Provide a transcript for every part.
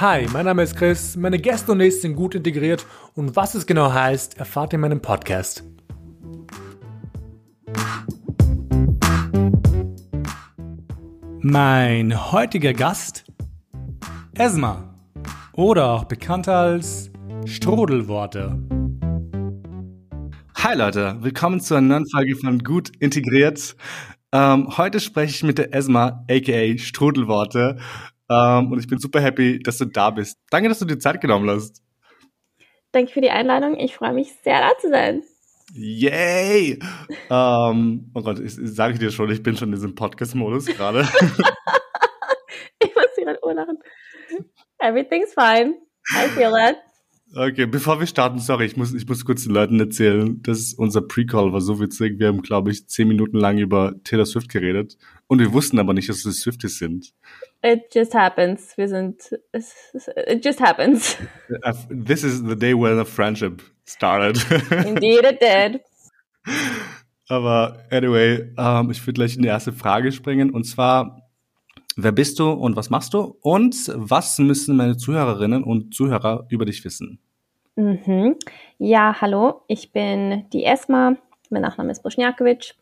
Hi, mein Name ist Chris, meine Gäste und ich sind gut integriert und was es genau heißt, erfahrt ihr in meinem Podcast. Mein heutiger Gast, Esma, oder auch bekannt als Strudelworte. Hi Leute, willkommen zu einer neuen Folge von Gut Integriert. Ähm, heute spreche ich mit der Esma, aka Strudelworte. Ähm, und ich bin super happy, dass du da bist. Danke, dass du dir Zeit genommen hast. Danke für die Einladung. Ich freue mich sehr, da zu sein. Yay! ähm, oh Gott, ich, ich sage dir schon, ich bin schon in diesem Podcast-Modus gerade. ich muss gerade urlachen. Everything's fine. I feel that. Okay, bevor wir starten, sorry, ich muss, ich muss kurz den Leuten erzählen, dass unser Pre-Call war so witzig. Wir haben, glaube ich, zehn Minuten lang über Taylor Swift geredet und wir wussten aber nicht, dass wir Swifties sind. It just happens. Wir sind, it just happens. This is the day when a friendship started. Indeed it did. Aber anyway, ähm, ich würde gleich in die erste Frage springen und zwar, Wer bist du und was machst du? Und was müssen meine Zuhörerinnen und Zuhörer über dich wissen? Mhm. Ja, hallo, ich bin die Esma. Mein Nachname ist Boschniakovic.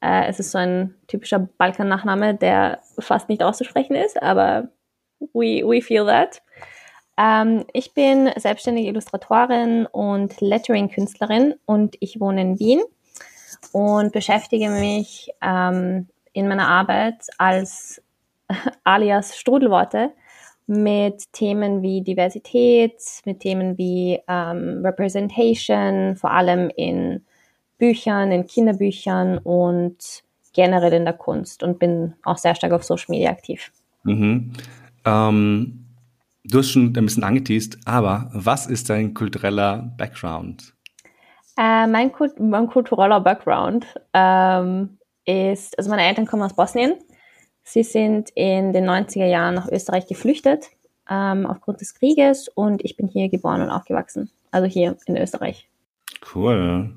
Äh, es ist so ein typischer Balkan-Nachname, der fast nicht auszusprechen ist, aber we, we feel that. Ähm, ich bin selbstständige Illustratorin und Lettering-Künstlerin und ich wohne in Wien und beschäftige mich ähm, in meiner Arbeit als alias Strudelworte mit Themen wie Diversität, mit Themen wie ähm, Representation, vor allem in Büchern, in Kinderbüchern und generell in der Kunst und bin auch sehr stark auf Social Media aktiv. Mhm. Ähm, du hast schon ein bisschen angeteased, aber was ist dein kultureller Background? Äh, mein, Kult mein, kultureller Background ähm, ist, also meine Eltern kommen aus Bosnien Sie sind in den 90er Jahren nach Österreich geflüchtet ähm, aufgrund des Krieges und ich bin hier geboren und aufgewachsen. Also hier in Österreich. Cool.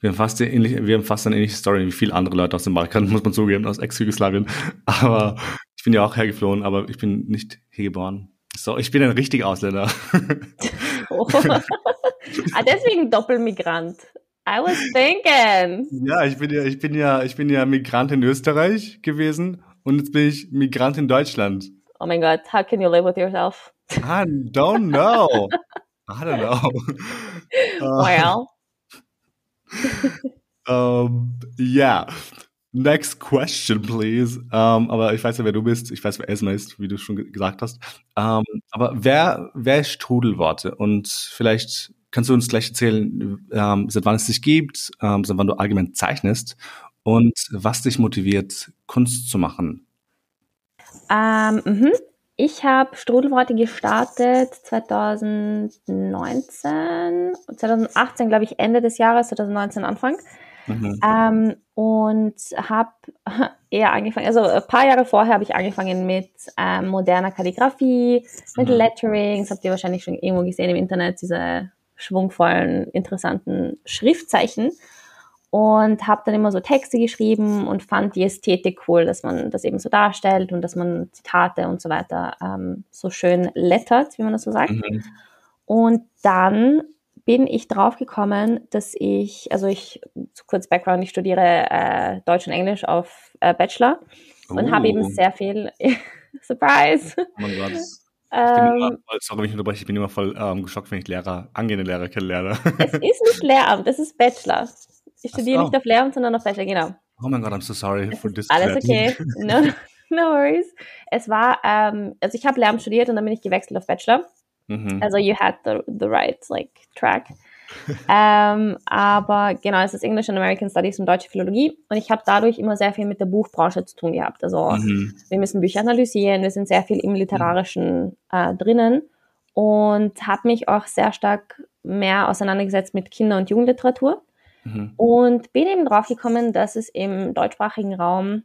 Wir haben fast, ähnlich, wir haben fast eine ähnliche Story wie viele andere Leute aus dem Balkan, muss man zugeben, aus Ex-Jugoslawien. Aber ich bin ja auch hergeflohen, aber ich bin nicht hier geboren. So, ich bin ein richtiger Ausländer. oh. ah, deswegen Doppelmigrant. I was thinking. Ja, ich bin ja, ich bin ja, ich bin ja Migrant in Österreich gewesen und jetzt bin ich Migrant in Deutschland. Oh mein Gott, how can you live with yourself? I don't know. I don't know. Well. Um, yeah. Next question, please. Um, aber ich weiß ja, wer du bist. Ich weiß, wer Esma ist, wie du schon gesagt hast. Um, aber wer, wer ist Strudelworte? Und vielleicht kannst du uns gleich erzählen, ähm, seit wann es dich gibt, ähm, seit wann du allgemein zeichnest und was dich motiviert, Kunst zu machen? Ähm, mh. Ich habe Strudelworte gestartet 2019, 2018 glaube ich Ende des Jahres, 2019 Anfang. Mhm. Ähm, und habe eher angefangen, also ein paar Jahre vorher habe ich angefangen mit ähm, moderner Kalligrafie, mit mhm. Lettering, das habt ihr wahrscheinlich schon irgendwo gesehen im Internet, diese schwungvollen, interessanten Schriftzeichen und habe dann immer so Texte geschrieben und fand die Ästhetik cool, dass man das eben so darstellt und dass man Zitate und so weiter ähm, so schön lettert, wie man das so sagt. Mhm. Und dann bin ich drauf gekommen, dass ich, also ich, zu kurz Background, ich studiere äh, Deutsch und Englisch auf äh, Bachelor und habe eben oh. sehr viel, Surprise! Oh mein Gott. Ich bin immer, ähm. sorry, wenn ich unterbreche, ich bin immer voll ähm, geschockt, wenn ich Lehrer, angehende Lehrer kennenlerne. Es ist nicht Lehramt, das ist Bachelor. Ich studiere so. nicht auf Lehramt, sondern auf Bachelor, genau. Oh mein Gott, I'm so sorry for this. Alles okay. No, no worries. Es war, ähm, also ich habe Lehramt studiert und dann bin ich gewechselt auf Bachelor. Mhm. Also you had the, the right like track. ähm, aber genau, es ist English and American Studies und deutsche Philologie und ich habe dadurch immer sehr viel mit der Buchbranche zu tun gehabt. Also mhm. wir müssen Bücher analysieren, wir sind sehr viel im Literarischen äh, drinnen und habe mich auch sehr stark mehr auseinandergesetzt mit Kinder- und Jugendliteratur. Mhm. Und bin eben drauf gekommen, dass es im deutschsprachigen Raum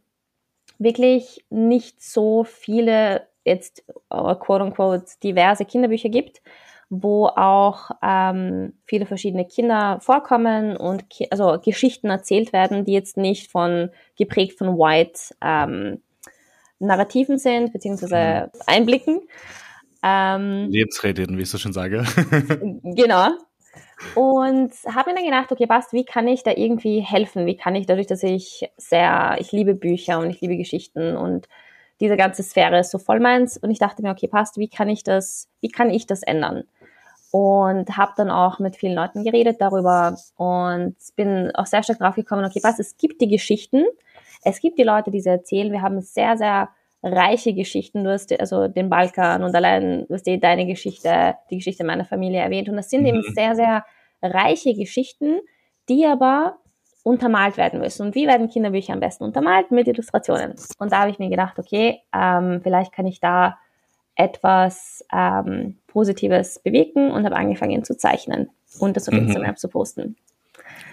wirklich nicht so viele jetzt uh, quote unquote diverse Kinderbücher gibt, wo auch ähm, viele verschiedene Kinder vorkommen und ki also Geschichten erzählt werden, die jetzt nicht von geprägt von White ähm, Narrativen sind beziehungsweise mhm. Einblicken. Ähm, Lebensretteten, wie ich so schon sage. genau. Und habe mir dann gedacht, okay, passt, wie kann ich da irgendwie helfen? Wie kann ich dadurch, dass ich sehr, ich liebe Bücher und ich liebe Geschichten und diese ganze Sphäre ist so voll meins. Und ich dachte mir, okay, passt, wie kann ich das, wie kann ich das ändern? Und habe dann auch mit vielen Leuten geredet darüber und bin auch sehr stark drauf gekommen, okay, passt, es gibt die Geschichten, es gibt die Leute, die sie erzählen. Wir haben sehr, sehr reiche Geschichten. Du hast also den Balkan und allein, du hast eh deine Geschichte, die Geschichte meiner Familie erwähnt. Und das sind mhm. eben sehr, sehr reiche Geschichten, die aber untermalt werden müssen. Und wie werden Kinderbücher am besten untermalt? Mit Illustrationen. Und da habe ich mir gedacht, okay, ähm, vielleicht kann ich da etwas ähm, Positives bewegen und habe angefangen zu zeichnen und das auf mhm. Instagram zu posten.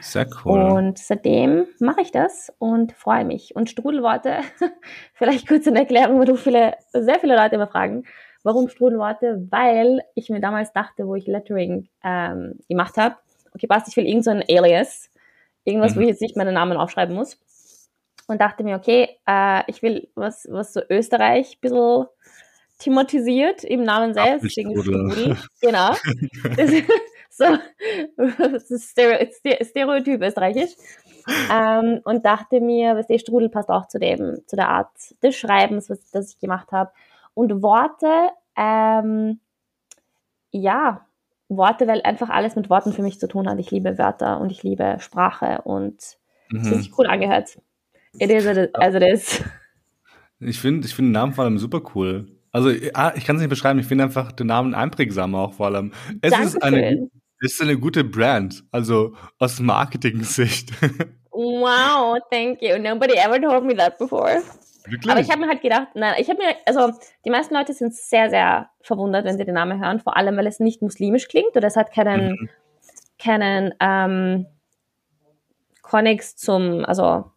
Sehr cool. Und seitdem mache ich das und freue mich. Und Strudelworte, vielleicht kurz eine Erklärung, wo du viele, sehr viele Leute immer fragen, warum Strudelworte? Weil ich mir damals dachte, wo ich Lettering ähm, gemacht habe, okay, passt, ich will irgend so ein Alias, irgendwas, mhm. wo ich jetzt nicht meinen Namen aufschreiben muss. Und dachte mir, okay, äh, ich will was, was so Österreich ein bisschen thematisiert im Namen selbst. Strudel. Genau. so, das ist Stereotyp österreichisch. Ähm, und dachte mir, was der Strudel passt auch zu dem, zu der Art des Schreibens, was das ich gemacht habe. Und Worte, ähm, ja, Worte, weil einfach alles mit Worten für mich zu tun hat. Ich liebe Wörter und ich liebe Sprache und mhm. das hat sich cool angehört. It is, also das. Ich finde ich find den Namen vor allem super cool. Also ah, ich kann es nicht beschreiben, ich finde einfach den Namen einprägsam auch vor allem. Es ist eine, ist eine gute Brand, also aus Marketing-Sicht. Wow, thank you. Nobody ever told me that before. Wirklich? Aber ich habe mir halt gedacht, nein, ich habe mir, also die meisten Leute sind sehr, sehr verwundert, wenn sie den Namen hören, vor allem, weil es nicht muslimisch klingt oder es hat keinen, mhm. keinen ähm, Connex zum, also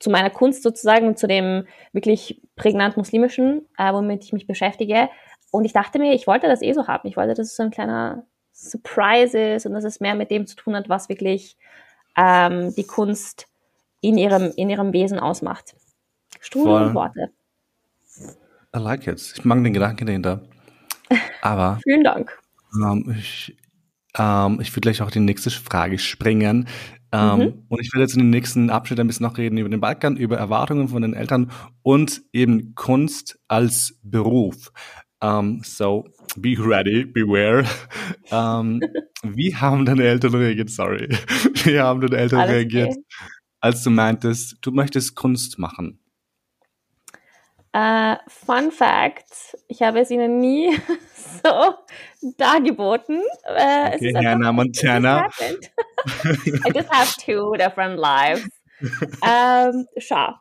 zu meiner Kunst sozusagen und zu dem wirklich prägnant muslimischen, äh, womit ich mich beschäftige. Und ich dachte mir, ich wollte das eh so haben. Ich wollte, dass es so ein kleiner Surprise ist und dass es mehr mit dem zu tun hat, was wirklich ähm, die Kunst in ihrem, in ihrem Wesen ausmacht. Strudel und Worte. I like it. Ich mag den Gedanken dahinter. Aber. Vielen Dank. Ähm, ich, ähm, ich würde gleich auch die nächste Frage springen. Ähm, mhm. Und ich werde jetzt in den nächsten Abschnitt ein bisschen noch reden über den Balkan, über Erwartungen von den Eltern und eben Kunst als Beruf. Um, so, be ready, beware. Um, wie haben deine Eltern reagiert? Sorry. Wie haben deine Eltern Alles reagiert, okay. als du meintest, du möchtest Kunst machen? Uh, fun Fact: Ich habe es ihnen nie so dargeboten. Uh, okay, Hannah Montana. I just have two different lives. ähm, schau.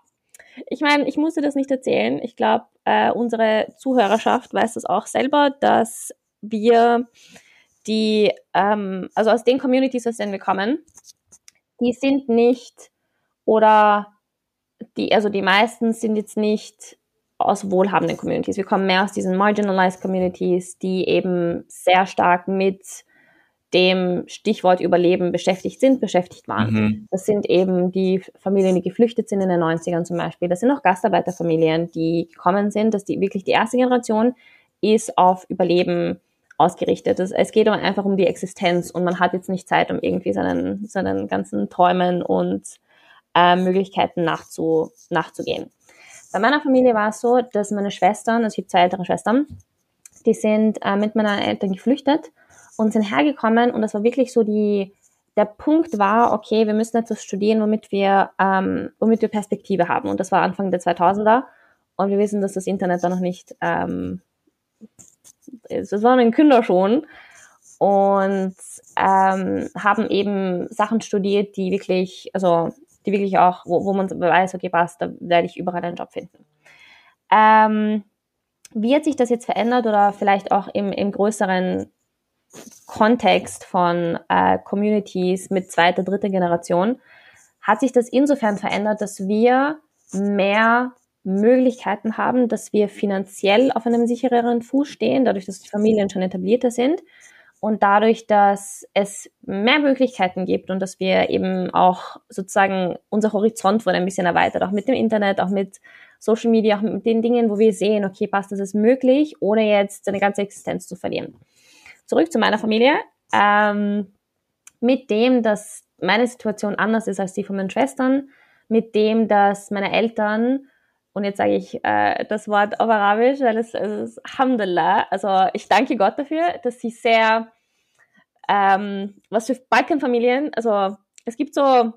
Ich meine, ich musste das nicht erzählen. Ich glaube, äh, unsere Zuhörerschaft weiß das auch selber, dass wir die, ähm, also aus den Communities, aus denen wir kommen, die sind nicht oder die, also die meisten sind jetzt nicht aus wohlhabenden Communities. Wir kommen mehr aus diesen marginalized Communities, die eben sehr stark mit dem Stichwort Überleben beschäftigt sind, beschäftigt waren. Mhm. Das sind eben die Familien, die geflüchtet sind in den 90ern zum Beispiel. Das sind auch Gastarbeiterfamilien, die gekommen sind, dass die wirklich die erste Generation ist auf Überleben ausgerichtet. Das, es geht einfach um die Existenz und man hat jetzt nicht Zeit, um irgendwie seinen, seinen ganzen Träumen und äh, Möglichkeiten nachzu, nachzugehen. Bei meiner Familie war es so, dass meine Schwestern, also ich habe zwei ältere Schwestern, die sind äh, mit meinen Eltern geflüchtet und sind hergekommen und das war wirklich so die, der Punkt war, okay, wir müssen etwas studieren, womit wir, ähm, womit wir Perspektive haben. Und das war Anfang der 2000er. Und wir wissen, dass das Internet da noch nicht, ähm, es war ein Kinder schon. Und ähm, haben eben Sachen studiert, die wirklich, also die wirklich auch, wo, wo man weiß, okay, passt, da werde ich überall einen Job finden. Ähm, wie hat sich das jetzt verändert oder vielleicht auch im, im größeren Kontext von äh, Communities mit zweiter, dritter Generation? Hat sich das insofern verändert, dass wir mehr Möglichkeiten haben, dass wir finanziell auf einem sichereren Fuß stehen, dadurch, dass die Familien schon etablierter sind und dadurch, dass es mehr Möglichkeiten gibt und dass wir eben auch sozusagen unser Horizont wurde ein bisschen erweitert, auch mit dem Internet, auch mit Social Media, auch mit den Dingen, wo wir sehen, okay, passt, das ist möglich, ohne jetzt seine ganze Existenz zu verlieren. Zurück zu meiner Familie. Ähm, mit dem, dass meine Situation anders ist als die von meinen Schwestern, mit dem, dass meine Eltern, und jetzt sage ich äh, das Wort auf Arabisch, weil es, ist Alhamdulillah, also ich danke Gott dafür, dass sie sehr, ähm, was für Balkanfamilien, also es gibt so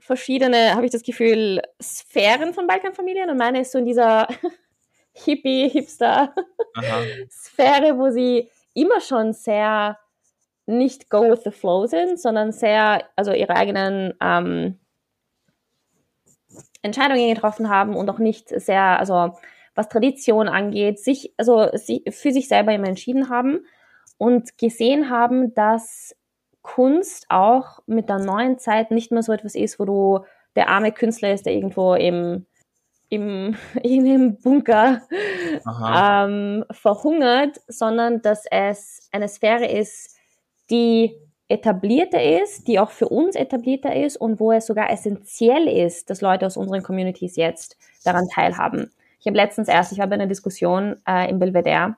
verschiedene, habe ich das Gefühl, Sphären von Balkanfamilien und meine ist so in dieser Hippie, Hipster-Sphäre, wo sie immer schon sehr nicht go with the flow sind, sondern sehr, also ihre eigenen ähm, Entscheidungen getroffen haben und auch nicht sehr, also was Tradition angeht, sich, also sie, für sich selber immer entschieden haben und gesehen haben, dass Kunst auch mit der neuen Zeit nicht mehr so etwas ist, wo du der arme Künstler ist, der irgendwo im, im, in einem Bunker ähm, verhungert, sondern dass es eine Sphäre ist, die etablierter ist, die auch für uns etablierter ist und wo es sogar essentiell ist, dass Leute aus unseren Communities jetzt daran teilhaben. Ich habe letztens erst, ich war bei einer Diskussion äh, im Belvedere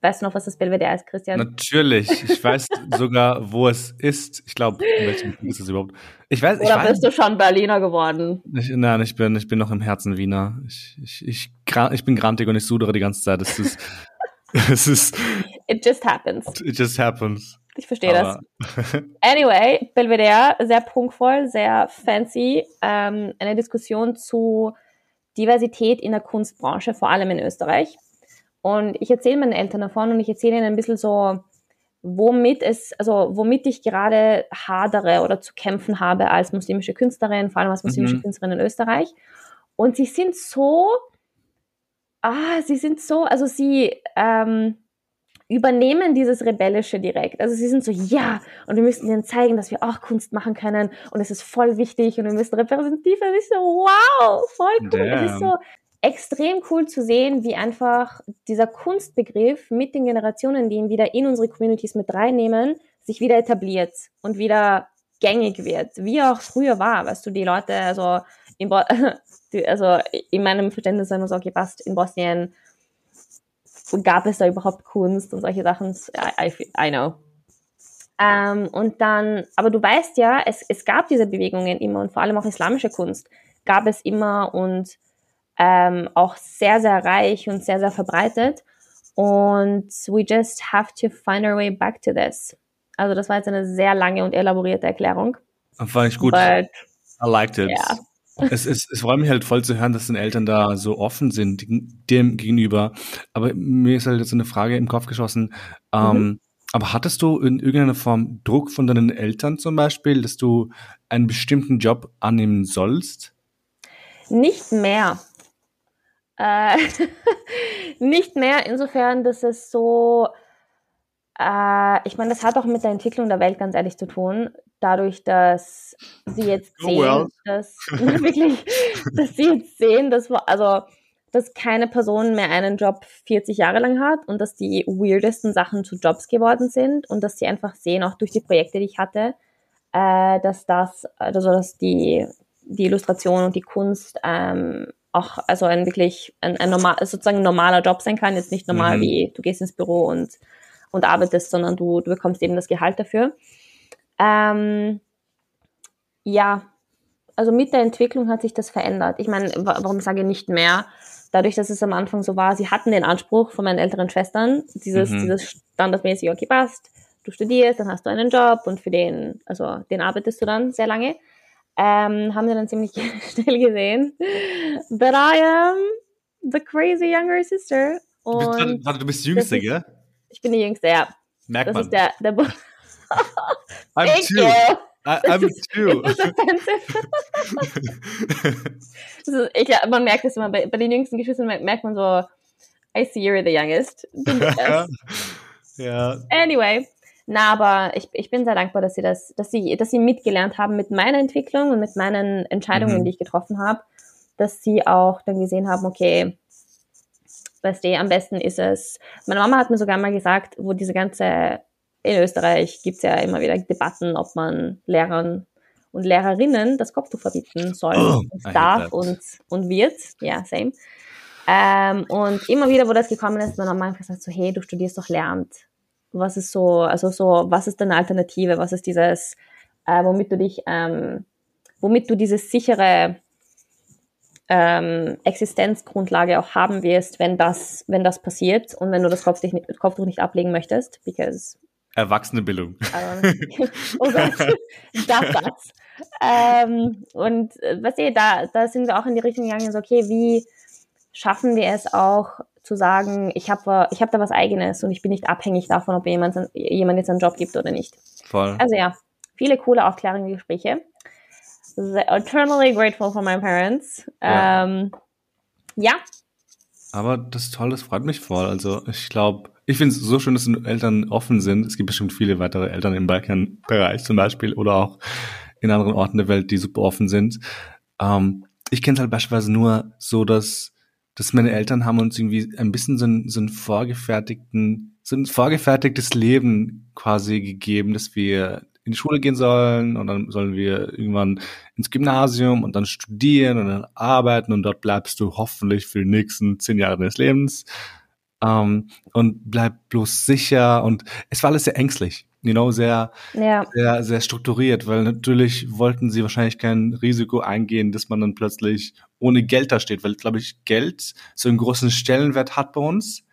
Weißt du noch, was das Belvedere ist, Christian? Natürlich. Ich weiß sogar, wo es ist. Ich glaube, in welchem ist es überhaupt? Ich weiß, Oder ich bist du schon Berliner geworden? Ich, nein, ich bin, ich bin noch im Herzen Wiener. Ich, ich, ich, ich bin grantig und ich sudere die ganze Zeit. Es ist, es ist. It just happens. It just happens. Ich verstehe das. Anyway, Belvedere, sehr prunkvoll, sehr fancy. Ähm, eine Diskussion zu Diversität in der Kunstbranche, vor allem in Österreich. Und ich erzähle meinen Eltern davon und ich erzähle ihnen ein bisschen so, womit es, also womit ich gerade hadere oder zu kämpfen habe als muslimische Künstlerin, vor allem als muslimische mhm. Künstlerin in Österreich. Und sie sind so, ah, sie sind so, also sie ähm, übernehmen dieses Rebellische direkt. Also sie sind so, ja, und wir müssen ihnen zeigen, dass wir auch Kunst machen können und es ist voll wichtig und wir müssen repräsentativ sein. Ich so, wow, voll cool. Damn. Es ist so, extrem cool zu sehen, wie einfach dieser Kunstbegriff mit den Generationen, die ihn wieder in unsere Communities mit reinnehmen, sich wieder etabliert und wieder gängig wird, wie auch früher war, weißt du, die Leute, also in, Bo also in meinem Verständnis immer so, okay, passt, in Bosnien gab es da überhaupt Kunst und solche Sachen, I, I, I know. Ähm, und dann, aber du weißt ja, es, es gab diese Bewegungen immer und vor allem auch islamische Kunst gab es immer und ähm, auch sehr, sehr reich und sehr, sehr verbreitet. Und we just have to find our way back to this. Also das war jetzt eine sehr lange und elaborierte Erklärung. Fand ich gut. But, I liked it. Yeah. es, es, es freut mich halt voll zu hören, dass den Eltern da so offen sind dem gegenüber. Aber mir ist halt jetzt eine Frage im Kopf geschossen. Ähm, mhm. Aber hattest du in irgendeiner Form Druck von deinen Eltern zum Beispiel, dass du einen bestimmten Job annehmen sollst? Nicht mehr. Äh, nicht mehr insofern, dass es so, äh, ich meine, das hat auch mit der Entwicklung der Welt ganz ehrlich zu tun. Dadurch, dass sie jetzt oh, sehen, well. dass wirklich, dass sie jetzt sehen, dass also dass keine Person mehr einen Job 40 Jahre lang hat und dass die weirdesten Sachen zu Jobs geworden sind und dass sie einfach sehen, auch durch die Projekte, die ich hatte, äh, dass das, also dass die, die Illustration und die Kunst ähm, auch also ein wirklich ein, ein normal, sozusagen normaler Job sein kann. Jetzt nicht normal mhm. wie du gehst ins Büro und, und arbeitest, sondern du, du bekommst eben das Gehalt dafür. Ähm, ja, also mit der Entwicklung hat sich das verändert. Ich meine, warum sage ich nicht mehr? Dadurch, dass es am Anfang so war, sie hatten den Anspruch von meinen älteren Schwestern, dieses, mhm. dieses standardmäßig, okay, passt, du studierst, dann hast du einen Job und für den, also den arbeitest du dann sehr lange ähm, haben sie dann ziemlich schnell gesehen, that I am the crazy younger sister. Und du bist, warte, du bist die Jüngste, gell? Ich bin die Jüngste, ja. Merkt das man. Ist der, der I'm ich two. I, I'm ist, two. das ist, ich, man merkt es immer, bei, bei den jüngsten Geschwistern merkt man so, I see you're the youngest. ja. Anyway, na, aber ich, ich bin sehr dankbar, dass sie das, dass sie, dass sie mitgelernt haben mit meiner Entwicklung und mit meinen Entscheidungen, mhm. die ich getroffen habe, dass sie auch dann gesehen haben, okay, weißt du, am besten ist es. Meine Mama hat mir sogar mal gesagt, wo diese ganze, in Österreich gibt's ja immer wieder Debatten, ob man Lehrern und Lehrerinnen das Kopftuch verbieten sollen oh, und darf und, und wird. Ja, same. Ähm, und immer wieder, wo das gekommen ist, dann haben wir gesagt so, hey, du studierst doch Lehramt. Was ist so, also so, was ist deine Alternative? Was ist dieses, äh, womit du dich, ähm, womit du dieses sichere ähm, Existenzgrundlage auch haben wirst, wenn das, wenn das passiert und wenn du das Kopftuch nicht, Kopftuch nicht ablegen möchtest, because Erwachsenebildung. oh Gott, das Satz. Ähm, und äh, was ihr, da, da sind wir auch in die Richtung gegangen, so, okay, wie schaffen wir es auch zu sagen, ich habe ich hab da was Eigenes und ich bin nicht abhängig davon, ob jemand, jemand jetzt einen Job gibt oder nicht. Voll. Also ja, viele coole aufklärende Gespräche. Eternally grateful for my parents. Ja. Ähm, ja. Aber das ist toll, das freut mich voll. Also ich glaube, ich finde es so schön, dass Eltern offen sind. Es gibt bestimmt viele weitere Eltern im Balkanbereich zum Beispiel oder auch in anderen Orten der Welt, die super offen sind. Ähm, ich kenne es halt beispielsweise nur so, dass, dass meine Eltern haben uns irgendwie ein bisschen so ein, so ein vorgefertigten, so ein vorgefertigtes Leben quasi gegeben, dass wir in die Schule gehen sollen und dann sollen wir irgendwann ins Gymnasium und dann studieren und dann arbeiten und dort bleibst du hoffentlich für die nächsten zehn Jahre deines Lebens. Ähm, und bleib bloß sicher und es war alles sehr ängstlich, you know, sehr, ja. sehr, sehr strukturiert, weil natürlich wollten sie wahrscheinlich kein Risiko eingehen, dass man dann plötzlich ohne Geld da steht, weil, glaube ich, Geld so einen großen Stellenwert hat bei uns.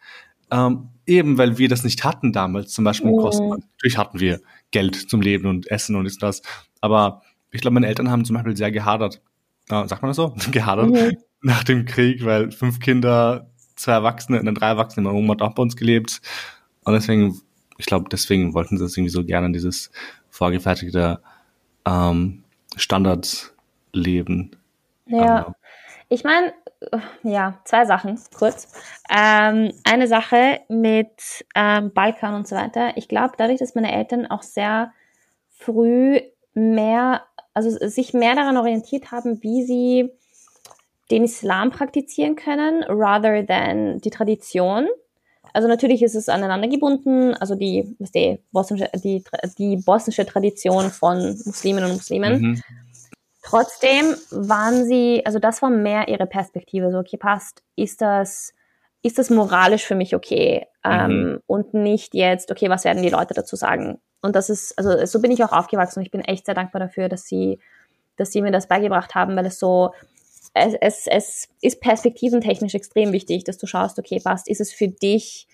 Ähm, eben weil wir das nicht hatten damals, zum Beispiel in Kosten. Mhm. Natürlich hatten wir Geld zum Leben und Essen und ist das. Aber ich glaube, meine Eltern haben zum Beispiel sehr gehadert. Äh, sagt man das so? gehadert mhm. nach dem Krieg, weil fünf Kinder zwei Erwachsene und dann drei Erwachsene. Meine Oma hat auch bei uns gelebt. Und deswegen, ich glaube, deswegen wollten sie es irgendwie so gerne, dieses vorgefertigte ähm, Standardleben. Ja. Ähm, ich meine, ja, zwei Sachen, kurz. Ähm, eine Sache mit ähm, Balkan und so weiter. Ich glaube, dadurch, dass meine Eltern auch sehr früh mehr, also sich mehr daran orientiert haben, wie sie den Islam praktizieren können, rather than die Tradition. Also natürlich ist es aneinander gebunden, also die, die, bosnische, die, die bosnische Tradition von Muslimen und Muslimen. Mhm. Trotzdem waren sie, also das war mehr ihre Perspektive, so okay, passt, ist das, ist das moralisch für mich okay? Mhm. Ähm, und nicht jetzt, okay, was werden die Leute dazu sagen? Und das ist, also so bin ich auch aufgewachsen und ich bin echt sehr dankbar dafür, dass sie, dass sie mir das beigebracht haben, weil es so, es, es, es ist perspektiventechnisch extrem wichtig, dass du schaust, okay, passt, ist es für dich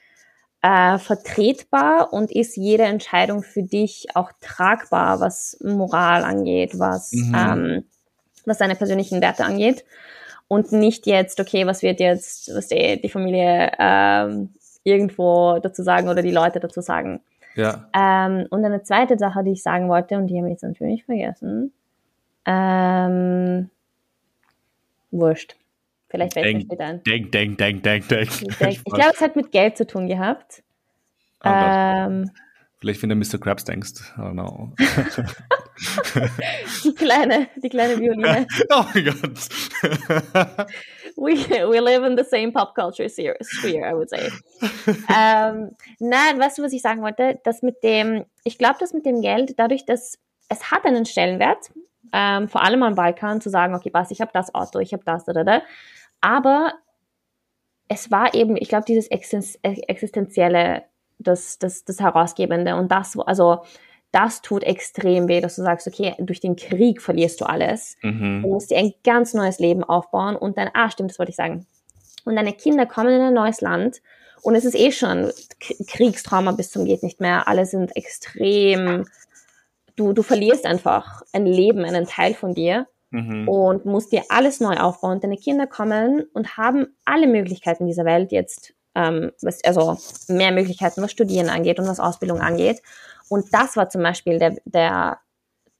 äh, vertretbar und ist jede Entscheidung für dich auch tragbar, was Moral angeht, was, mhm. ähm, was deine persönlichen Werte angeht. Und nicht jetzt, okay, was wird jetzt, was die, die Familie ähm, irgendwo dazu sagen oder die Leute dazu sagen. Ja. Ähm, und eine zweite Sache, die ich sagen wollte, und die habe ich jetzt natürlich vergessen. Ähm, wurscht. Vielleicht fällt mir später ein. Denk, denk, denk, denk, denk. Ich glaube, es hat mit Geld zu tun gehabt. Oh ähm, Vielleicht, wenn du Mr. Krabs denkst. I don't know. die kleine, die kleine Violine. Oh mein Gott. we, we live in the same pop culture sphere, I would say. ähm, nein, weißt du, was ich sagen wollte? Das mit dem, ich glaube, das mit dem Geld, dadurch, dass es hat einen Stellenwert, ähm, vor allem am Balkan, zu sagen, okay, was, ich habe das Auto, ich habe das, da, da, da. Aber es war eben, ich glaube, dieses Existenzielle, das, das, das Herausgebende und das, also das tut extrem weh, dass du sagst, okay, durch den Krieg verlierst du alles. Mhm. Du musst dir ein ganz neues Leben aufbauen und dann, ah, stimmt, das wollte ich sagen. Und deine Kinder kommen in ein neues Land und es ist eh schon Kriegstrauma bis zum geht nicht mehr. Alle sind extrem du, du verlierst einfach ein Leben, einen Teil von dir mhm. und musst dir alles neu aufbauen. Deine Kinder kommen und haben alle Möglichkeiten dieser Welt jetzt, ähm, was, also mehr Möglichkeiten, was Studieren angeht und was Ausbildung angeht. Und das war zum Beispiel der, der,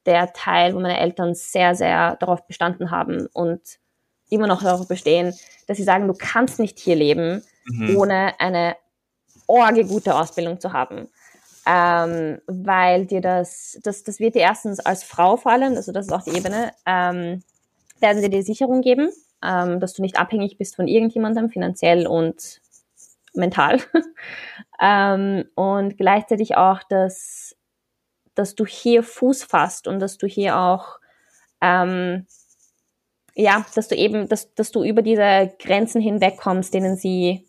der Teil, wo meine Eltern sehr, sehr darauf bestanden haben und immer noch darauf bestehen, dass sie sagen, du kannst nicht hier leben, mhm. ohne eine orge gute Ausbildung zu haben ähm, weil dir das, das, das wird dir erstens als Frau vor allem, also das ist auch die Ebene, ähm, werden sie dir Sicherung geben, ähm, dass du nicht abhängig bist von irgendjemandem, finanziell und mental. ähm, und gleichzeitig auch, dass, dass du hier Fuß fasst und dass du hier auch ähm, ja, dass du eben, dass, dass du über diese Grenzen hinwegkommst, denen sie,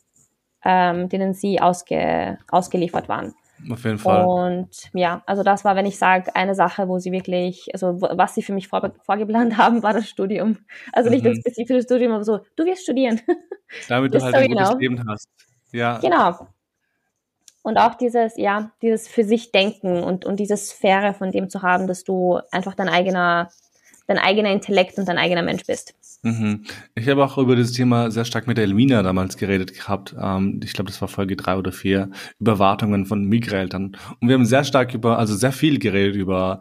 ähm, denen sie ausge, ausgeliefert waren. Auf jeden Fall. Und ja, also das war, wenn ich sage, eine Sache, wo sie wirklich, also was sie für mich vor, vorgeplant haben, war das Studium. Also nicht mhm. das spezifische Studium, aber so, du wirst studieren. Damit du halt ein gutes genau. Leben hast. Ja. Genau. Und auch dieses, ja, dieses für sich denken und, und diese Sphäre von dem zu haben, dass du einfach dein eigener, dein eigener Intellekt und dein eigener Mensch bist. Mhm. Ich habe auch über das Thema sehr stark mit der Elmina damals geredet gehabt. Ähm, ich glaube, das war Folge drei oder vier, über Wartungen von Migreltern. Und wir haben sehr stark über, also sehr viel geredet über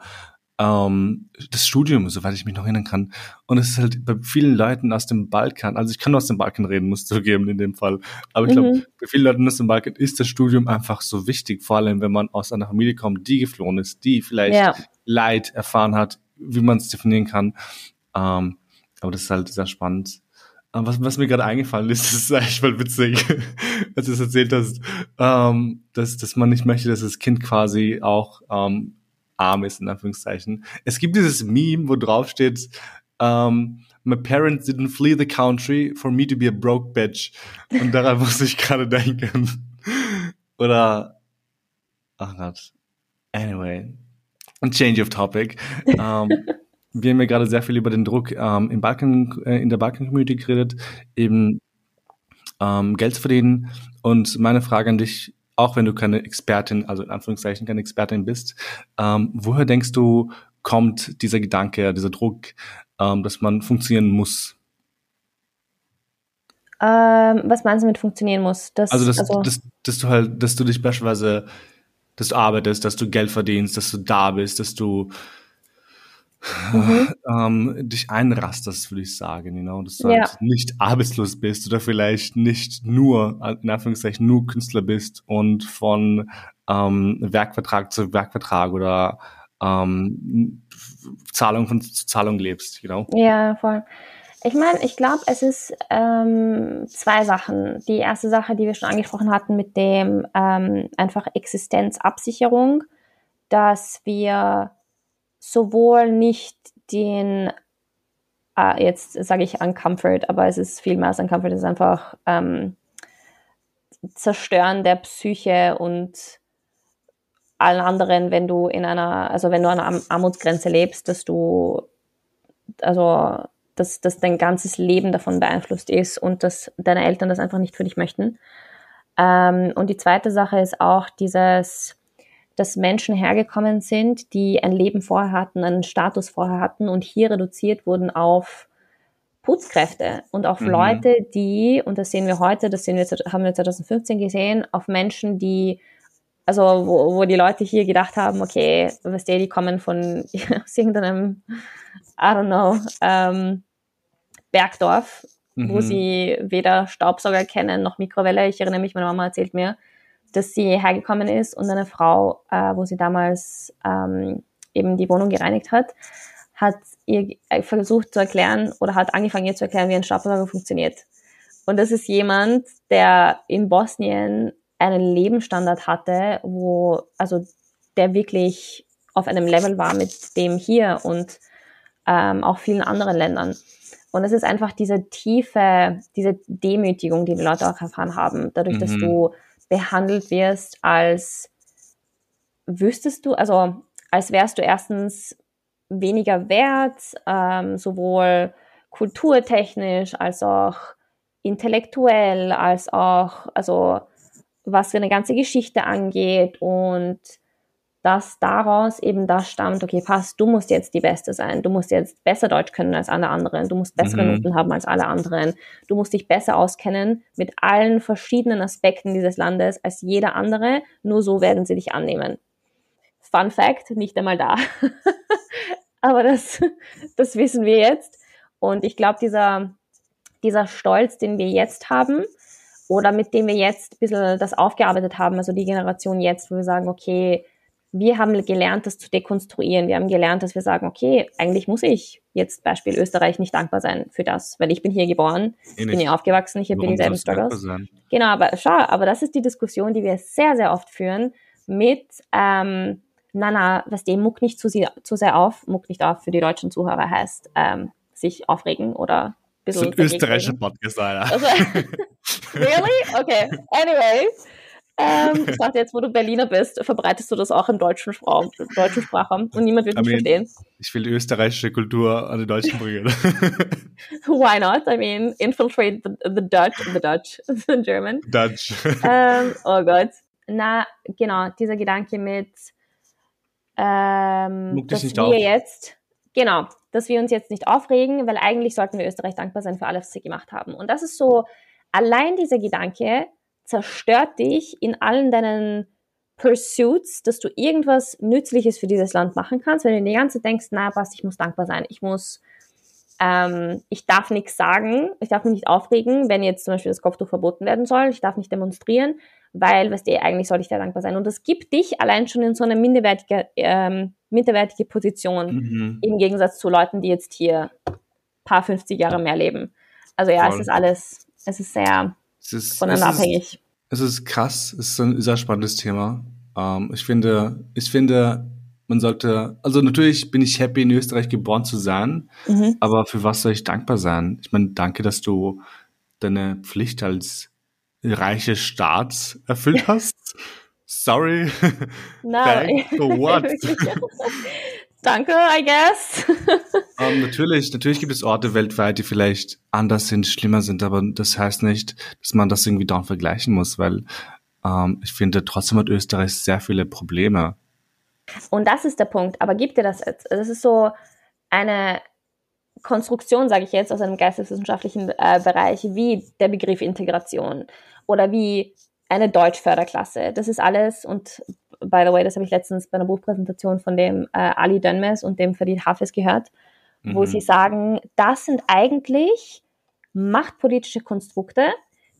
ähm, das Studium, soweit ich mich noch erinnern kann. Und es ist halt bei vielen Leuten aus dem Balkan, also ich kann nur aus dem Balkan reden, muss zugeben in dem Fall. Aber ich glaube, mhm. bei vielen Leuten aus dem Balkan ist das Studium einfach so wichtig, vor allem wenn man aus einer Familie kommt, die geflohen ist, die vielleicht ja. Leid erfahren hat, wie man es definieren kann. Ähm, aber das ist halt sehr spannend. Aber was, was mir gerade eingefallen ist, ist eigentlich mal witzig, als du es erzählt hast, ähm, dass, dass man nicht möchte, dass das Kind quasi auch ähm, arm ist, in Anführungszeichen. Es gibt dieses Meme, wo drauf steht, ähm, my parents didn't flee the country for me to be a broke bitch. Und daran muss ich gerade denken. Oder, ach Gott. Anyway, change of topic. Ähm, wir haben ja gerade sehr viel über den Druck ähm, im Balkan, äh, in der Balkan-Community geredet, eben ähm, Geld zu verdienen. Und meine Frage an dich, auch wenn du keine Expertin, also in Anführungszeichen keine Expertin bist, ähm, woher denkst du, kommt dieser Gedanke, dieser Druck, ähm, dass man funktionieren muss? Ähm, was meinst du mit funktionieren muss? Das, also, dass, also dass, dass du halt, dass du dich beispielsweise, dass du arbeitest, dass du Geld verdienst, dass du da bist, dass du mhm. ähm, dich einrastest, würde ich sagen, you know? dass du ja. halt nicht arbeitslos bist oder vielleicht nicht nur, in Anführungszeichen, nur Künstler bist und von ähm, Werkvertrag zu Werkvertrag oder ähm, Zahlung von Zahlung lebst, you know? Ja, voll. Ich meine, ich glaube, es ist ähm, zwei Sachen. Die erste Sache, die wir schon angesprochen hatten, mit dem ähm, einfach Existenzabsicherung, dass wir sowohl nicht den, äh, jetzt sage ich Uncomfort, aber es ist viel mehr als Uncomfort, es ist einfach ähm, Zerstören der Psyche und allen anderen, wenn du in einer, also wenn du an einer Armutsgrenze lebst, dass du, also, dass, dass dein ganzes Leben davon beeinflusst ist und dass deine Eltern das einfach nicht für dich möchten. Ähm, und die zweite Sache ist auch dieses, dass Menschen hergekommen sind, die ein Leben vorher hatten, einen Status vorher hatten und hier reduziert wurden auf Putzkräfte und auf mhm. Leute, die, und das sehen wir heute, das sehen wir, haben wir 2015 gesehen, auf Menschen, die, also wo, wo die Leute hier gedacht haben, okay, was die, die kommen von aus irgendeinem, I don't know, ähm, Bergdorf, mhm. wo sie weder Staubsauger kennen noch Mikrowelle. Ich erinnere mich, meine Mama erzählt mir, dass sie hergekommen ist und eine Frau, äh, wo sie damals ähm, eben die Wohnung gereinigt hat, hat ihr versucht zu erklären oder hat angefangen ihr zu erklären, wie ein Staubsauger funktioniert. Und das ist jemand, der in Bosnien einen Lebensstandard hatte, wo, also der wirklich auf einem Level war mit dem hier und ähm, auch vielen anderen Ländern. Und es ist einfach diese tiefe, diese Demütigung, die die Leute auch erfahren haben, dadurch, mhm. dass du behandelt wirst, als wüsstest du, also als wärst du erstens weniger wert, ähm, sowohl kulturtechnisch als auch intellektuell, als auch, also was eine ganze Geschichte angeht und dass daraus eben das stammt, okay, pass, du musst jetzt die Beste sein, du musst jetzt besser Deutsch können als alle anderen, du musst bessere mhm. Noten haben als alle anderen, du musst dich besser auskennen mit allen verschiedenen Aspekten dieses Landes als jeder andere, nur so werden sie dich annehmen. Fun Fact, nicht einmal da. Aber das, das wissen wir jetzt. Und ich glaube, dieser, dieser Stolz, den wir jetzt haben, oder mit dem wir jetzt ein bisschen das aufgearbeitet haben, also die Generation jetzt, wo wir sagen, okay, wir haben gelernt, das zu dekonstruieren. Wir haben gelernt, dass wir sagen, okay, eigentlich muss ich jetzt Beispiel Österreich nicht dankbar sein für das, weil ich bin hier geboren, ich bin hier aufgewachsen, ich habe dieselben Struggles. Genau, aber schau, aber das ist die Diskussion, die wir sehr, sehr oft führen mit ähm, na, na, was dem muck nicht zu, sehr, zu sehr auf, muck nicht auf für die deutschen Zuhörer heißt, ähm, sich aufregen oder ein bisschen. Das ist ein österreichischer Podcast, Alter. Also, really? Okay. Anyway. Ähm, ich dachte, jetzt, wo du Berliner bist, verbreitest du das auch im deutschen, Sprach, deutschen Sprachraum und niemand wird mich I mean, verstehen. Ich will österreichische Kultur an die Deutschen bringen. Why not? I mean, infiltrate the, the Dutch, the Dutch, the German. Dutch. Ähm, oh Gott. Na, genau, dieser Gedanke mit, ähm, dass wir auf. jetzt, genau, dass wir uns jetzt nicht aufregen, weil eigentlich sollten wir Österreich dankbar sein für alles, was sie gemacht haben. Und das ist so, allein dieser Gedanke zerstört dich in allen deinen Pursuits, dass du irgendwas Nützliches für dieses Land machen kannst, wenn du die ganze Zeit denkst, na was, ich muss dankbar sein, ich muss, ähm, ich darf nichts sagen, ich darf mich nicht aufregen, wenn jetzt zum Beispiel das Kopftuch verboten werden soll, ich darf nicht demonstrieren, weil, weißt du, eigentlich sollte ich da dankbar sein. Und das gibt dich allein schon in so eine minderwertige, ähm, minderwertige Position mhm. im Gegensatz zu Leuten, die jetzt hier paar 50 Jahre mehr leben. Also ja, Voll. es ist alles, es ist sehr es ist, voneinander es abhängig. es ist krass, es ist ein sehr spannendes Thema. Ähm, ich finde, ich finde, man sollte, also natürlich bin ich happy, in Österreich geboren zu sein, mhm. aber für was soll ich dankbar sein? Ich meine, danke, dass du deine Pflicht als reiche Staat erfüllt hast. Sorry. No. Thanks for what? Danke, I guess. um, ähm, natürlich, natürlich gibt es Orte weltweit, die vielleicht anders sind, schlimmer sind, aber das heißt nicht, dass man das irgendwie dann vergleichen muss, weil um, ähm, ich finde, trotzdem hat Österreich sehr viele Probleme. Und das ist der Punkt. Aber gibt dir das jetzt? Das ist so eine Konstruktion, sage ich jetzt, aus einem geisteswissenschaftlichen äh, Bereich, wie der Begriff Integration oder wie eine Deutschförderklasse. Das ist alles und by the way, das habe ich letztens bei einer Buchpräsentation von dem äh, Ali Dönmes und dem Fadid Hafez gehört, mhm. wo sie sagen, das sind eigentlich machtpolitische Konstrukte,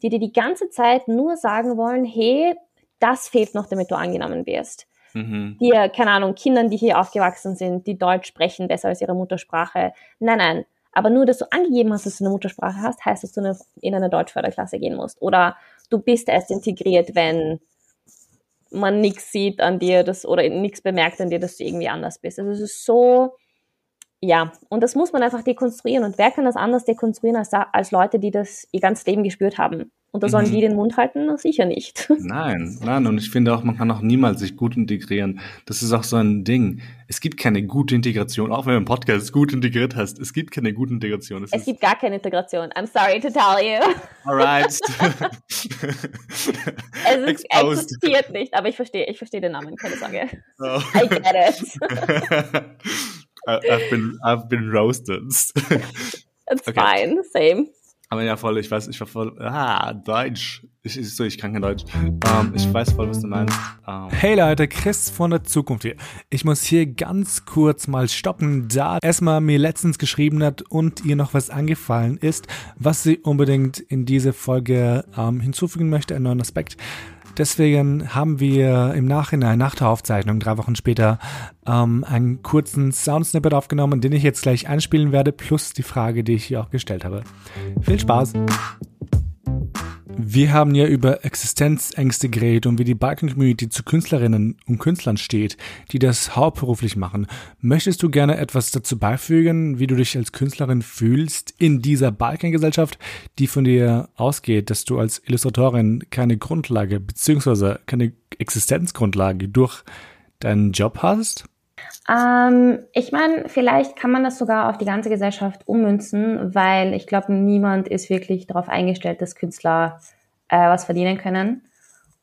die dir die ganze Zeit nur sagen wollen, hey, das fehlt noch, damit du angenommen wirst. Mhm. Dir, keine Ahnung, Kindern, die hier aufgewachsen sind, die Deutsch sprechen, besser als ihre Muttersprache. Nein, nein. Aber nur, dass du angegeben hast, dass du eine Muttersprache hast, heißt, dass du in eine Deutschförderklasse gehen musst. Oder du bist erst integriert, wenn man nichts sieht an dir das, oder nichts bemerkt an dir, dass du irgendwie anders bist. Also es ist so, ja, und das muss man einfach dekonstruieren. Und wer kann das anders dekonstruieren als, als Leute, die das ihr ganzes Leben gespürt haben? Und da sollen mhm. die den Mund halten? Sicher nicht. Nein, nein. Und ich finde auch, man kann auch niemals sich gut integrieren. Das ist auch so ein Ding. Es gibt keine gute Integration, auch wenn du im Podcast gut integriert hast. Es gibt keine gute Integration. Es, es gibt gar keine Integration. I'm sorry to tell you. Alright. es ist, existiert nicht, aber ich verstehe, ich verstehe den Namen, keine Sorge. Oh. I get it. I've been, I've been roasted. It's okay. fine, same. Aber ja, voll, ich weiß, ich war voll, ah, Deutsch. Ich, ich, so, ich kann kein Deutsch. Ähm, ich weiß voll, was du meinst. Ähm. Hey Leute, Chris von der Zukunft hier. Ich muss hier ganz kurz mal stoppen, da erstmal mir letztens geschrieben hat und ihr noch was angefallen ist, was sie unbedingt in diese Folge ähm, hinzufügen möchte, einen neuen Aspekt. Deswegen haben wir im Nachhinein, nach der Aufzeichnung, drei Wochen später, ähm, einen kurzen Soundsnippet aufgenommen, den ich jetzt gleich einspielen werde, plus die Frage, die ich hier auch gestellt habe. Viel Spaß! Wir haben ja über Existenzängste geredet und wie die Balkan-Community zu Künstlerinnen und Künstlern steht, die das hauptberuflich machen. Möchtest du gerne etwas dazu beifügen, wie du dich als Künstlerin fühlst in dieser Balkan-Gesellschaft, die von dir ausgeht, dass du als Illustratorin keine Grundlage bzw. keine Existenzgrundlage durch deinen Job hast? Ähm, ich meine, vielleicht kann man das sogar auf die ganze Gesellschaft ummünzen, weil ich glaube, niemand ist wirklich darauf eingestellt, dass Künstler äh, was verdienen können.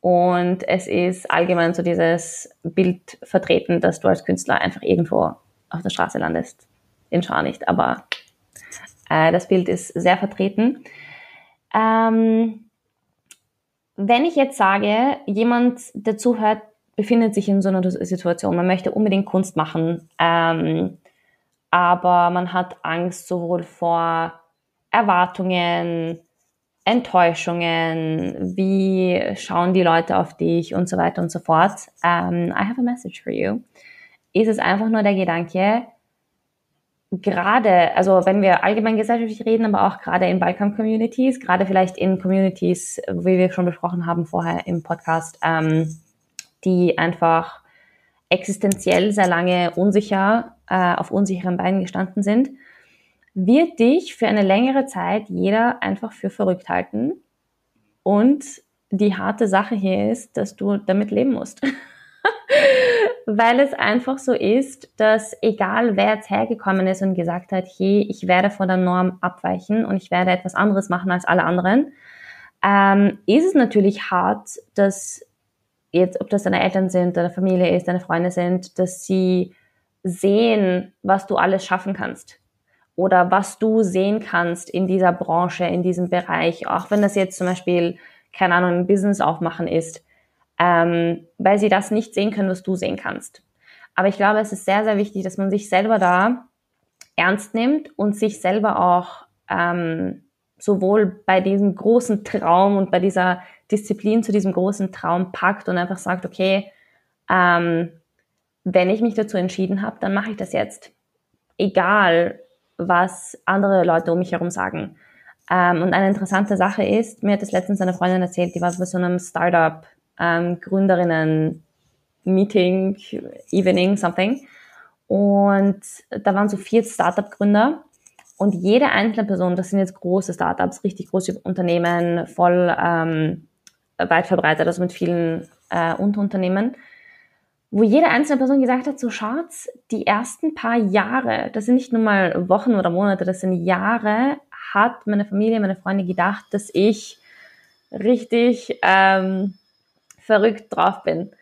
Und es ist allgemein so dieses Bild vertreten, dass du als Künstler einfach irgendwo auf der Straße landest. Den Schau nicht, aber äh, das Bild ist sehr vertreten. Ähm, wenn ich jetzt sage, jemand, der zuhört, befindet sich in so einer Situation. Man möchte unbedingt Kunst machen, ähm, aber man hat Angst sowohl vor Erwartungen, Enttäuschungen, wie schauen die Leute auf dich und so weiter und so fort. Um, ähm, I have a message for you. Ist es einfach nur der Gedanke, gerade, also wenn wir allgemein gesellschaftlich reden, aber auch gerade in Balkan-Communities, gerade vielleicht in Communities, wie wir schon besprochen haben vorher im Podcast, ähm, die einfach existenziell sehr lange unsicher, äh, auf unsicheren Beinen gestanden sind, wird dich für eine längere Zeit jeder einfach für verrückt halten. Und die harte Sache hier ist, dass du damit leben musst. Weil es einfach so ist, dass egal wer jetzt hergekommen ist und gesagt hat, hey, ich werde von der Norm abweichen und ich werde etwas anderes machen als alle anderen, ähm, ist es natürlich hart, dass jetzt, ob das deine Eltern sind, deine Familie ist, deine Freunde sind, dass sie sehen, was du alles schaffen kannst. Oder was du sehen kannst in dieser Branche, in diesem Bereich, auch wenn das jetzt zum Beispiel, keine Ahnung, ein Business aufmachen ist, ähm, weil sie das nicht sehen können, was du sehen kannst. Aber ich glaube, es ist sehr, sehr wichtig, dass man sich selber da ernst nimmt und sich selber auch ähm, sowohl bei diesem großen Traum und bei dieser Disziplin zu diesem großen Traum packt und einfach sagt, okay, ähm, wenn ich mich dazu entschieden habe, dann mache ich das jetzt. Egal, was andere Leute um mich herum sagen. Ähm, und eine interessante Sache ist, mir hat das letztens eine Freundin erzählt, die war bei so einem Startup ähm, Evening, something. Und da waren so vier Startup-Gründer und jede einzelne Person, das sind jetzt große Startups, richtig große Unternehmen, voll ähm, weit verbreitet, also mit vielen äh, Unterunternehmen, wo jede einzelne Person gesagt hat, so Schatz, die ersten paar Jahre, das sind nicht nur mal Wochen oder Monate, das sind Jahre, hat meine Familie, meine Freunde gedacht, dass ich richtig ähm, verrückt drauf bin.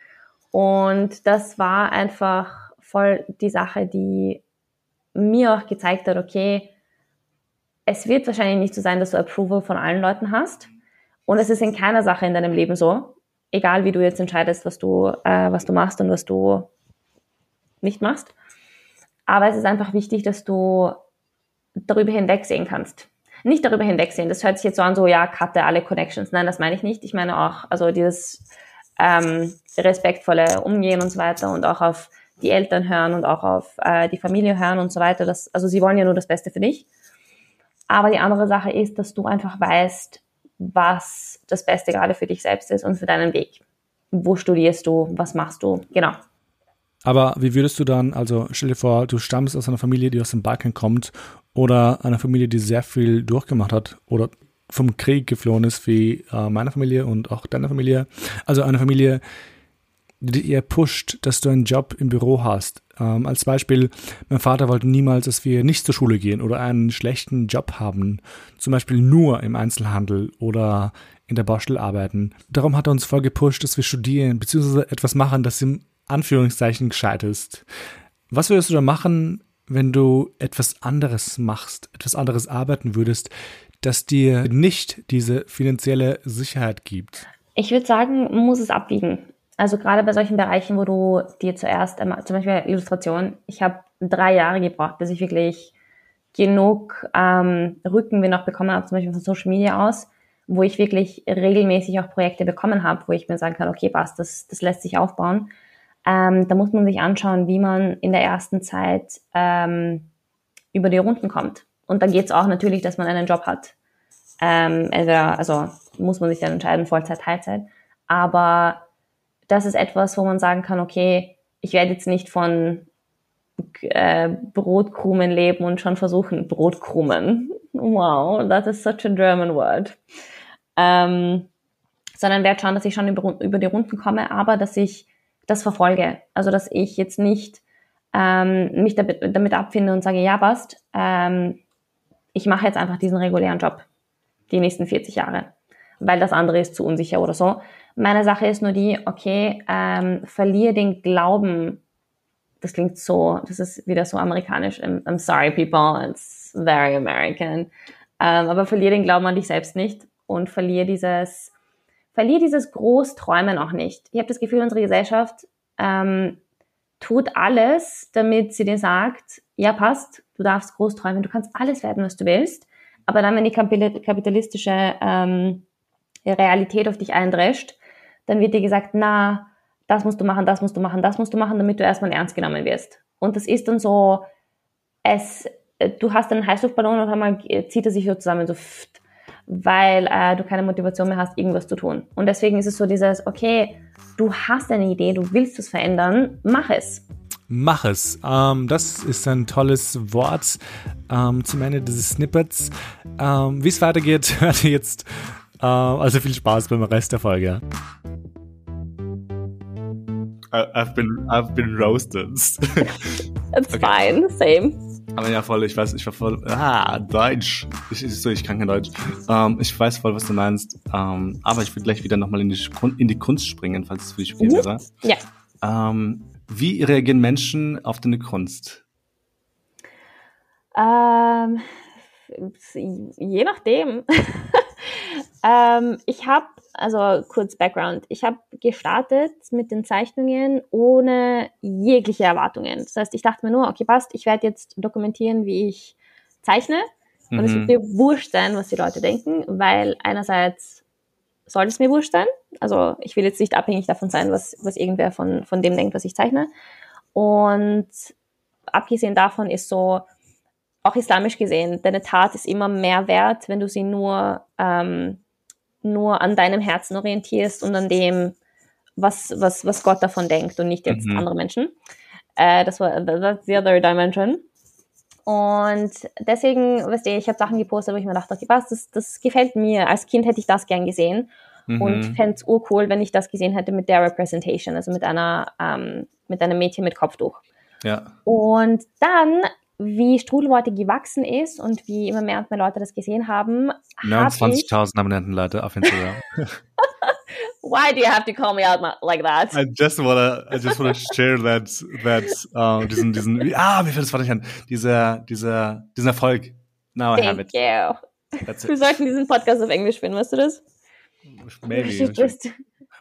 Und das war einfach voll die Sache, die mir auch gezeigt hat, okay, es wird wahrscheinlich nicht so sein, dass du Approval von allen Leuten hast. Und es ist in keiner Sache in deinem Leben so. Egal wie du jetzt entscheidest, was du, äh, was du machst und was du nicht machst. Aber es ist einfach wichtig, dass du darüber hinwegsehen kannst. Nicht darüber hinwegsehen. Das hört sich jetzt so an, so, ja, cutte alle Connections. Nein, das meine ich nicht. Ich meine auch, also dieses ähm, respektvolle Umgehen und so weiter und auch auf die Eltern hören und auch auf äh, die Familie hören und so weiter. Das, also sie wollen ja nur das Beste für dich. Aber die andere Sache ist, dass du einfach weißt, was das Beste gerade für dich selbst ist und für deinen Weg. Wo studierst du? Was machst du? Genau. Aber wie würdest du dann, also stell dir vor, du stammst aus einer Familie, die aus dem Balkan kommt oder einer Familie, die sehr viel durchgemacht hat oder vom Krieg geflohen ist, wie äh, meine Familie und auch deine Familie. Also eine Familie, die ihr pusht, dass du einen Job im Büro hast. Ähm, als Beispiel, mein Vater wollte niemals, dass wir nicht zur Schule gehen oder einen schlechten Job haben. Zum Beispiel nur im Einzelhandel oder in der Baustelle arbeiten. Darum hat er uns voll gepusht, dass wir studieren, beziehungsweise etwas machen, das im Anführungszeichen gescheit ist. Was würdest du da machen, wenn du etwas anderes machst, etwas anderes arbeiten würdest, das dir nicht diese finanzielle Sicherheit gibt? Ich würde sagen, man muss es abwiegen. Also gerade bei solchen Bereichen, wo du dir zuerst, zum Beispiel Illustration, ich habe drei Jahre gebraucht, bis ich wirklich genug ähm, Rückenwind noch bekommen habe, zum Beispiel von Social Media aus, wo ich wirklich regelmäßig auch Projekte bekommen habe, wo ich mir sagen kann, okay, passt, das, das lässt sich aufbauen. Ähm, da muss man sich anschauen, wie man in der ersten Zeit ähm, über die Runden kommt. Und dann geht es auch natürlich, dass man einen Job hat. Ähm, entweder, also muss man sich dann entscheiden, Vollzeit, Teilzeit. Aber das ist etwas, wo man sagen kann, okay, ich werde jetzt nicht von äh, Brotkrumen leben und schon versuchen, Brotkrumen. Wow, that is such a German word. Ähm, sondern werde schauen, dass ich schon über, die Runden komme, aber dass ich das verfolge. Also dass ich jetzt nicht ähm, mich damit, damit abfinde und sage, ja, passt, ähm, ich mache jetzt einfach diesen regulären Job die nächsten 40 Jahre, weil das andere ist zu unsicher oder so. Meine Sache ist nur die, okay, ähm, verliere den Glauben. Das klingt so, das ist wieder so amerikanisch. I'm, sorry, people, it's very American. Ähm, aber verliere den Glauben an dich selbst nicht und verliere dieses, verliere dieses Großträumen auch nicht. Ich habe das Gefühl, unsere Gesellschaft ähm, tut alles, damit sie dir sagt, ja passt, du darfst groß träumen, du kannst alles werden, was du willst. Aber dann, wenn die kapitalistische ähm, Realität auf dich eindrescht, dann wird dir gesagt, na, das musst du machen, das musst du machen, das musst du machen, damit du erstmal ernst genommen wirst. Und das ist dann so, es, du hast einen Heißluftballon und einmal zieht er sich so zusammen, so, pft. weil äh, du keine Motivation mehr hast, irgendwas zu tun. Und deswegen ist es so dieses, okay, du hast eine Idee, du willst es verändern, mach es. Mach es. Ähm, das ist ein tolles Wort ähm, zum Ende dieses Snippets. Ähm, Wie es weitergeht, hört ihr jetzt. Äh, also viel Spaß beim Rest der Folge. I've been, I've been roasted. It's okay. fine, same. Aber ja, voll, ich weiß, ich war voll, ah, Deutsch. Ich, ich, so, ich kann kein Deutsch. Ähm, ich weiß voll, was du meinst. Ähm, aber ich will gleich wieder nochmal in, die, in die Kunst springen, falls es für dich okay mhm. wäre. Ja. Ähm, wie reagieren Menschen auf deine Kunst? Ähm, je nachdem. ähm, ich habe, also kurz Background, ich habe gestartet mit den Zeichnungen ohne jegliche Erwartungen. Das heißt, ich dachte mir nur, okay, passt, ich werde jetzt dokumentieren, wie ich zeichne. Und mhm. es wird mir wurscht sein, was die Leute denken, weil einerseits soll es mir wurscht sein. Also ich will jetzt nicht abhängig davon sein, was, was irgendwer von, von dem denkt, was ich zeichne. Und abgesehen davon ist so, auch islamisch gesehen, deine Tat ist immer mehr wert, wenn du sie nur, ähm, nur an deinem Herzen orientierst und an dem, was, was, was Gott davon denkt und nicht jetzt mhm. andere Menschen. Äh, das war that's the other dimension. Und deswegen, weißt du, ich habe Sachen gepostet, wo ich mir dachte, okay, was, das, das gefällt mir. Als Kind hätte ich das gern gesehen mhm. und fände es urcool, wenn ich das gesehen hätte mit der Representation, also mit einer, ähm, mit einem Mädchen mit Kopftuch. Ja. Und dann, wie Strudelworte gewachsen ist und wie immer mehr und mehr Leute das gesehen haben, 29.000 Abonnenten, Leute, auf Instagram. Why do you have to call me out like that? I just wanna, I just wanna share that, that, uh, diesen, diesen, ah, mir fällt das nicht an, dieser, dieser, diesen Erfolg. Now I have it. You. That's it. Wir sollten diesen Podcast auf Englisch finden, weißt du das? Maybe.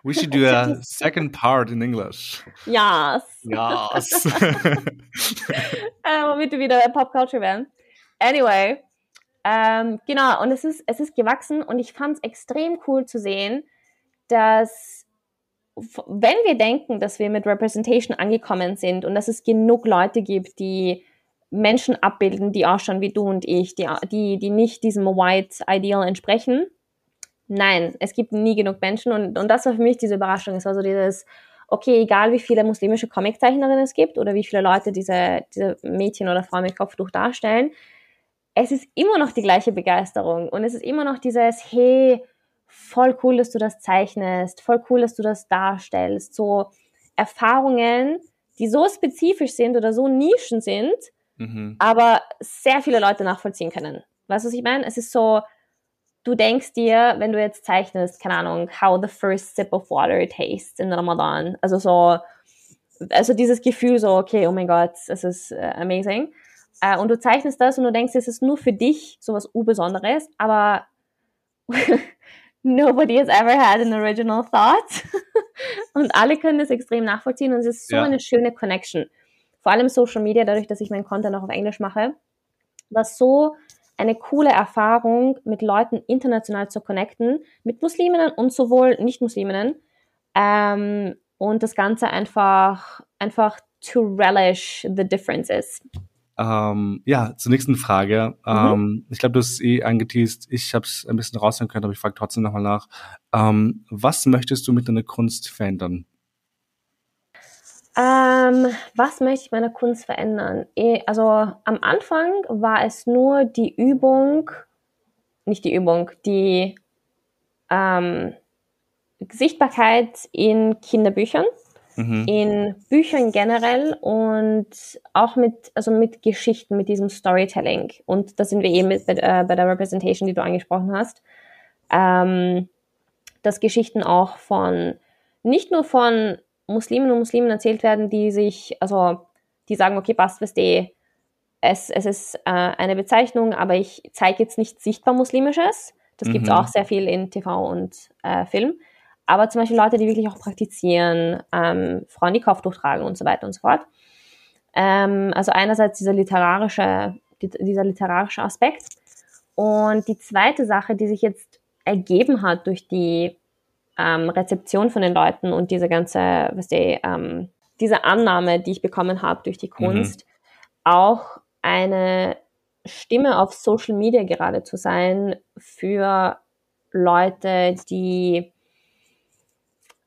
We should, do a second part in English. Yes. Yes. äh, womit wir wieder Pop Culture werden. Anyway, ähm, genau, und es ist, es ist gewachsen und ich fand es extrem cool zu sehen, dass wenn wir denken, dass wir mit Representation angekommen sind und dass es genug Leute gibt, die Menschen abbilden, die ausschauen wie du und ich, die, die, die nicht diesem White Ideal entsprechen. Nein, es gibt nie genug Menschen und, und das war für mich diese Überraschung. Es war so dieses, okay, egal wie viele muslimische Comiczeichnerinnen es gibt oder wie viele Leute diese, diese Mädchen oder Frau mit Kopftuch darstellen, es ist immer noch die gleiche Begeisterung und es ist immer noch dieses, hey, voll cool, dass du das zeichnest, voll cool, dass du das darstellst. So Erfahrungen, die so spezifisch sind oder so Nischen sind, mhm. aber sehr viele Leute nachvollziehen können. Weißt du, was ich meine? Es ist so, du denkst dir, wenn du jetzt zeichnest, keine Ahnung, how the first sip of water tastes in Ramadan. Also so, also dieses Gefühl so, okay, oh mein Gott, es ist uh, amazing. Uh, und du zeichnest das und du denkst, es ist nur für dich sowas U-Besonderes, aber nobody has ever had an original thought. und alle können das extrem nachvollziehen und es ist so ja. eine schöne Connection. Vor allem Social Media, dadurch, dass ich meinen Content auch auf Englisch mache, was so eine coole Erfahrung, mit Leuten international zu connecten, mit Musliminnen und sowohl Nicht-Musliminnen. Ähm, und das Ganze einfach, einfach to relish the differences. Ähm, ja, zur nächsten Frage. Mhm. Ähm, ich glaube, du hast eh angeteased. Ich habe es ein bisschen raushören können, aber ich frage trotzdem nochmal nach. Ähm, was möchtest du mit deiner Kunst verändern? Ähm, was möchte ich meiner Kunst verändern? Eh, also am Anfang war es nur die Übung, nicht die Übung, die ähm, Sichtbarkeit in Kinderbüchern mhm. in Büchern generell und auch mit, also mit Geschichten, mit diesem Storytelling. Und da sind wir eben mit, äh, bei der Representation, die du angesprochen hast, ähm, dass Geschichten auch von, nicht nur von Muslimen und Muslimen erzählt werden, die sich, also die sagen, okay, passt, was die, es, es ist äh, eine Bezeichnung, aber ich zeige jetzt nicht sichtbar Muslimisches. Das mhm. gibt es auch sehr viel in TV und äh, Film aber zum Beispiel Leute, die wirklich auch praktizieren, ähm, Frauen, die Kopftuch tragen und so weiter und so fort. Ähm, also einerseits dieser literarische, dieser literarische Aspekt. Und die zweite Sache, die sich jetzt ergeben hat durch die ähm, Rezeption von den Leuten und diese ganze, was die, ähm, diese Annahme, die ich bekommen habe durch die mhm. Kunst, mhm. auch eine Stimme auf Social Media gerade zu sein für Leute, die,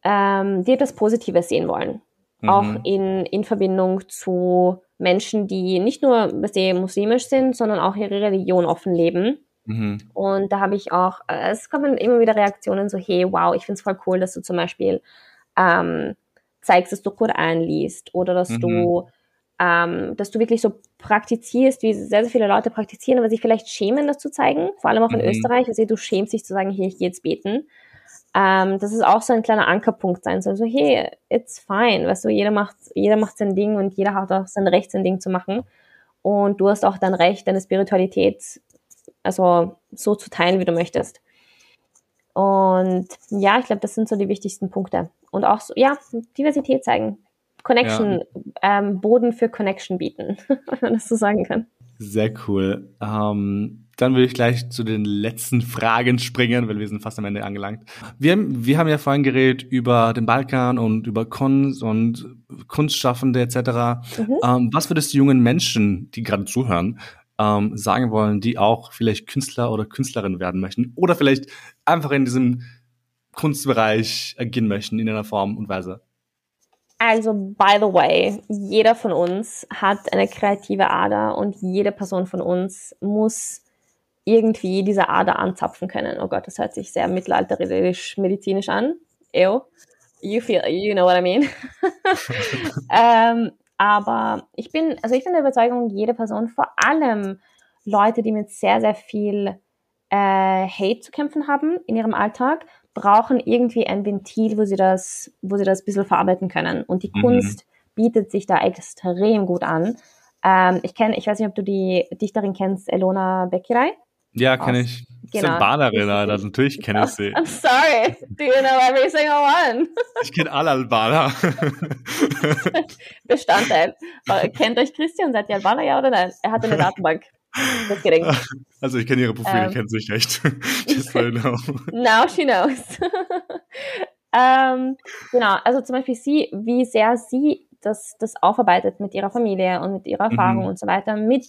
ähm, die etwas Positives sehen wollen. Mhm. Auch in, in Verbindung zu Menschen, die nicht nur sie muslimisch sind, sondern auch ihre Religion offen leben. Mhm. Und da habe ich auch, äh, es kommen immer wieder Reaktionen so, hey, wow, ich finde es voll cool, dass du zum Beispiel ähm, zeigst, dass du Koran liest oder dass mhm. du ähm, dass du wirklich so praktizierst, wie sehr, sehr viele Leute praktizieren, aber sich vielleicht schämen, das zu zeigen, vor allem auch in mhm. Österreich. Also du schämst dich zu sagen, hier, ich gehe jetzt beten. Ähm, das ist auch so ein kleiner Ankerpunkt sein, so, so hey, it's fine, weißt du, jeder macht, jeder macht sein Ding und jeder hat auch sein Recht, sein Ding zu machen. Und du hast auch dein Recht, deine Spiritualität, also so zu teilen, wie du möchtest. Und ja, ich glaube, das sind so die wichtigsten Punkte. Und auch so, ja, Diversität zeigen. Connection, ja. ähm, Boden für Connection bieten, wenn man das so sagen kann. Sehr cool. Ähm, dann würde ich gleich zu den letzten Fragen springen, weil wir sind fast am Ende angelangt. Wir, wir haben ja vorhin geredet über den Balkan und über Kunst und Kunstschaffende etc. Mhm. Ähm, was würdest du jungen Menschen, die gerade zuhören, ähm, sagen wollen, die auch vielleicht Künstler oder Künstlerin werden möchten oder vielleicht einfach in diesem Kunstbereich agieren möchten in einer Form und Weise? Also, by the way, jeder von uns hat eine kreative Ader und jede Person von uns muss irgendwie diese Ader anzapfen können. Oh Gott, das hört sich sehr mittelalterisch medizinisch an. Ew. You feel, you know what I mean. ähm, aber ich bin, also ich bin der Überzeugung, jede Person, vor allem Leute, die mit sehr, sehr viel äh, Hate zu kämpfen haben in ihrem Alltag, brauchen irgendwie ein Ventil, wo sie das, wo sie das ein bisschen verarbeiten können. Und die mhm. Kunst bietet sich da extrem gut an. Ähm, ich kenne, ich weiß nicht, ob du die Dichterin kennst, Elona Bekirai. Ja, kenne ich. Genau. Ist Albanerin, Alter. Natürlich kenne ich sie. I'm sorry. Do you know every single one? ich kenne alle Albaner. Bestandteil. Kennt euch Christian? Seid ihr Albaner, ja oder nein? Er hat eine Datenbank. Also ich kenne ihre Profile, ähm, kennt sich echt. Just so know. Now she knows. ähm, genau, also zum Beispiel sie, wie sehr sie das, das aufarbeitet mit ihrer Familie und mit ihrer Erfahrung mhm. und so weiter, mit,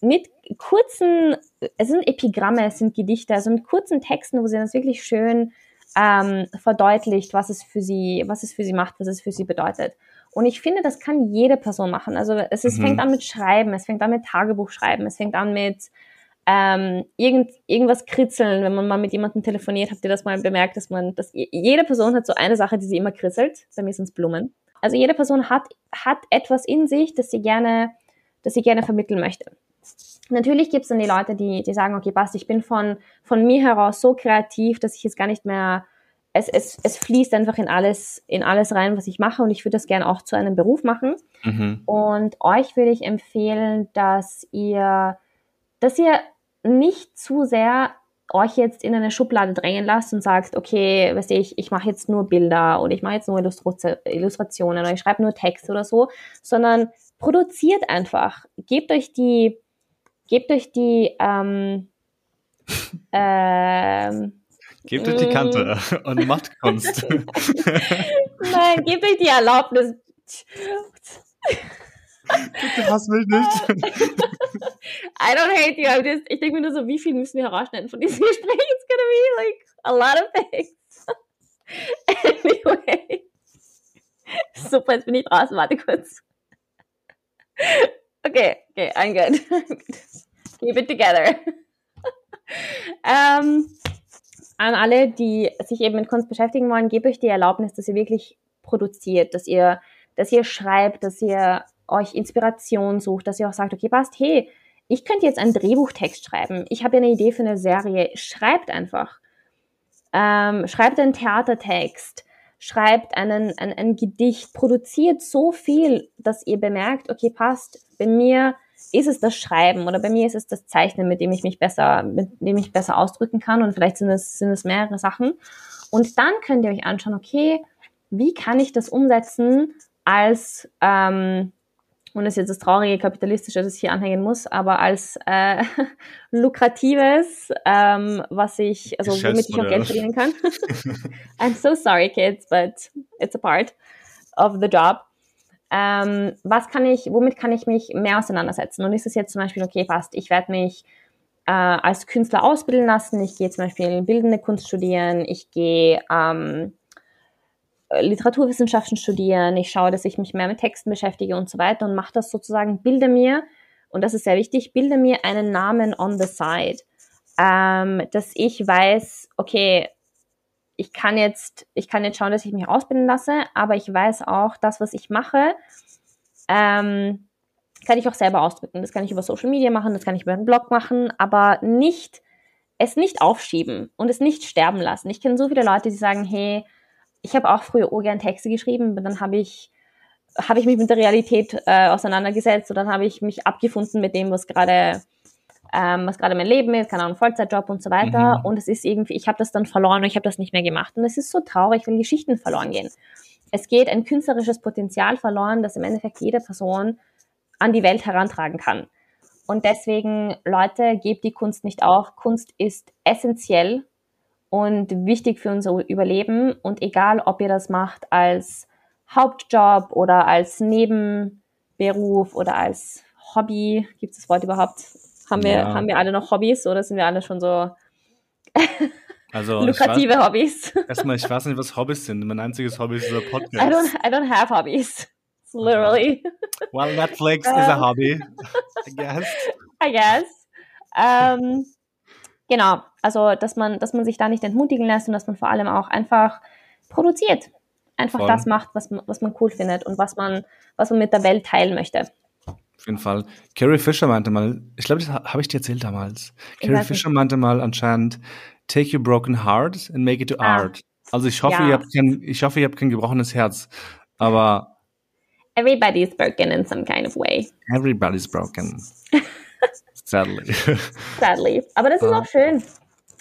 mit kurzen, es sind Epigramme, es sind Gedichte, also mit kurzen Texten, wo sie das wirklich schön ähm, verdeutlicht, was es für sie, was es für sie macht, was es für sie bedeutet. Und ich finde, das kann jede Person machen. Also es ist, mhm. fängt an mit Schreiben, es fängt an mit Tagebuch schreiben, es fängt an mit ähm, irgend, irgendwas kritzeln, wenn man mal mit jemandem telefoniert, habt ihr das mal bemerkt, dass man, dass jede Person hat so eine Sache, die sie immer kritzelt. Bei mir sind es Blumen. Also jede Person hat, hat etwas in sich, das sie gerne, das sie gerne vermitteln möchte. Natürlich gibt es dann die Leute, die, die sagen, okay, passt, ich bin von, von mir heraus so kreativ, dass ich jetzt gar nicht mehr es, es, es fließt einfach in alles, in alles rein, was ich mache und ich würde das gerne auch zu einem Beruf machen. Mhm. Und euch würde ich empfehlen, dass ihr, dass ihr nicht zu sehr euch jetzt in eine Schublade drängen lasst und sagt, okay, weißt du, ich, ich mache jetzt nur Bilder oder ich mache jetzt nur Illustrationen oder ich schreibe nur Text oder so, sondern produziert einfach. Gebt euch die, gebt euch die, ähm, ähm, Gebt euch die Kante mm. und macht Kunst. Nein, gebt euch die Erlaubnis. Bitte hass mich nicht. I don't hate you. I'm just, ich denke mir nur so, wie viel müssen wir herausschneiden von diesem Gespräch? It's gonna be like a lot of things. anyway. Super, jetzt bin ich draußen. Warte kurz. Okay, okay, I'm good. Keep it together. um, an alle, die sich eben mit Kunst beschäftigen wollen, gebe euch die Erlaubnis, dass ihr wirklich produziert, dass ihr, dass ihr schreibt, dass ihr euch Inspiration sucht, dass ihr auch sagt, okay, passt, hey, ich könnte jetzt einen Drehbuchtext schreiben. Ich habe ja eine Idee für eine Serie. Schreibt einfach. Ähm, schreibt einen Theatertext. Schreibt einen, ein, ein Gedicht. Produziert so viel, dass ihr bemerkt, okay, passt, bei mir ist es das Schreiben oder bei mir ist es das Zeichnen, mit dem ich mich besser, mit dem ich besser ausdrücken kann und vielleicht sind es, sind es mehrere Sachen. Und dann könnt ihr euch anschauen, okay, wie kann ich das umsetzen als, ähm, und das ist jetzt das traurige kapitalistische, das ich hier anhängen muss, aber als äh, lukratives, ähm, was ich, also womit ich auch Geld verdienen kann. I'm so sorry, kids, but it's a part of the job. ähm, was kann ich, womit kann ich mich mehr auseinandersetzen? Und ist es jetzt zum Beispiel, okay, passt, ich werde mich äh, als Künstler ausbilden lassen, ich gehe zum Beispiel bildende Kunst studieren, ich gehe ähm, Literaturwissenschaften studieren, ich schaue, dass ich mich mehr mit Texten beschäftige und so weiter und mache das sozusagen, bilde mir, und das ist sehr wichtig, bilde mir einen Namen on the side, ähm, dass ich weiß, okay, ich kann jetzt, ich kann jetzt schauen, dass ich mich ausbilden lasse, aber ich weiß auch, das, was ich mache, ähm, kann ich auch selber ausdrücken. Das kann ich über Social Media machen, das kann ich über einen Blog machen, aber nicht, es nicht aufschieben und es nicht sterben lassen. Ich kenne so viele Leute, die sagen, hey, ich habe auch früher gern Texte geschrieben, aber dann habe ich, habe ich mich mit der Realität äh, auseinandergesetzt und dann habe ich mich abgefunden mit dem, was gerade ähm, was gerade mein Leben ist, keine Ahnung, Vollzeitjob und so weiter. Mhm. Und es ist irgendwie, ich habe das dann verloren und ich habe das nicht mehr gemacht. Und es ist so traurig, wenn Geschichten verloren gehen. Es geht ein künstlerisches Potenzial verloren, das im Endeffekt jede Person an die Welt herantragen kann. Und deswegen, Leute, gebt die Kunst nicht auf. Kunst ist essentiell und wichtig für unser Überleben. Und egal, ob ihr das macht als Hauptjob oder als Nebenberuf oder als Hobby, gibt es das Wort überhaupt? Haben wir, ja. haben wir alle noch Hobbys oder sind wir alle schon so also, lukrative weiß, Hobbys? Erstmal, ich weiß nicht, was Hobbys sind. Mein einziges Hobby ist dieser Podcast. I don't, I don't have hobbies. It's literally. Well, Netflix is a hobby, I guess. I guess. Ähm, genau, also dass man, dass man sich da nicht entmutigen lässt und dass man vor allem auch einfach produziert. Einfach Voll. das macht, was, was man cool findet und was man, was man mit der Welt teilen möchte. Auf jeden Fall. Carrie Fisher meinte mal, ich glaube, das habe ich dir erzählt damals. Carrie Fisher meinte mal anscheinend, take your broken heart and make it to ah. art. Also ich hoffe, ja. ihr habt kein, ich hoffe, ihr habt kein gebrochenes Herz. Aber Everybody's broken in some kind of way. Everybody's broken. Sadly. Sadly. Aber das ist auch schön.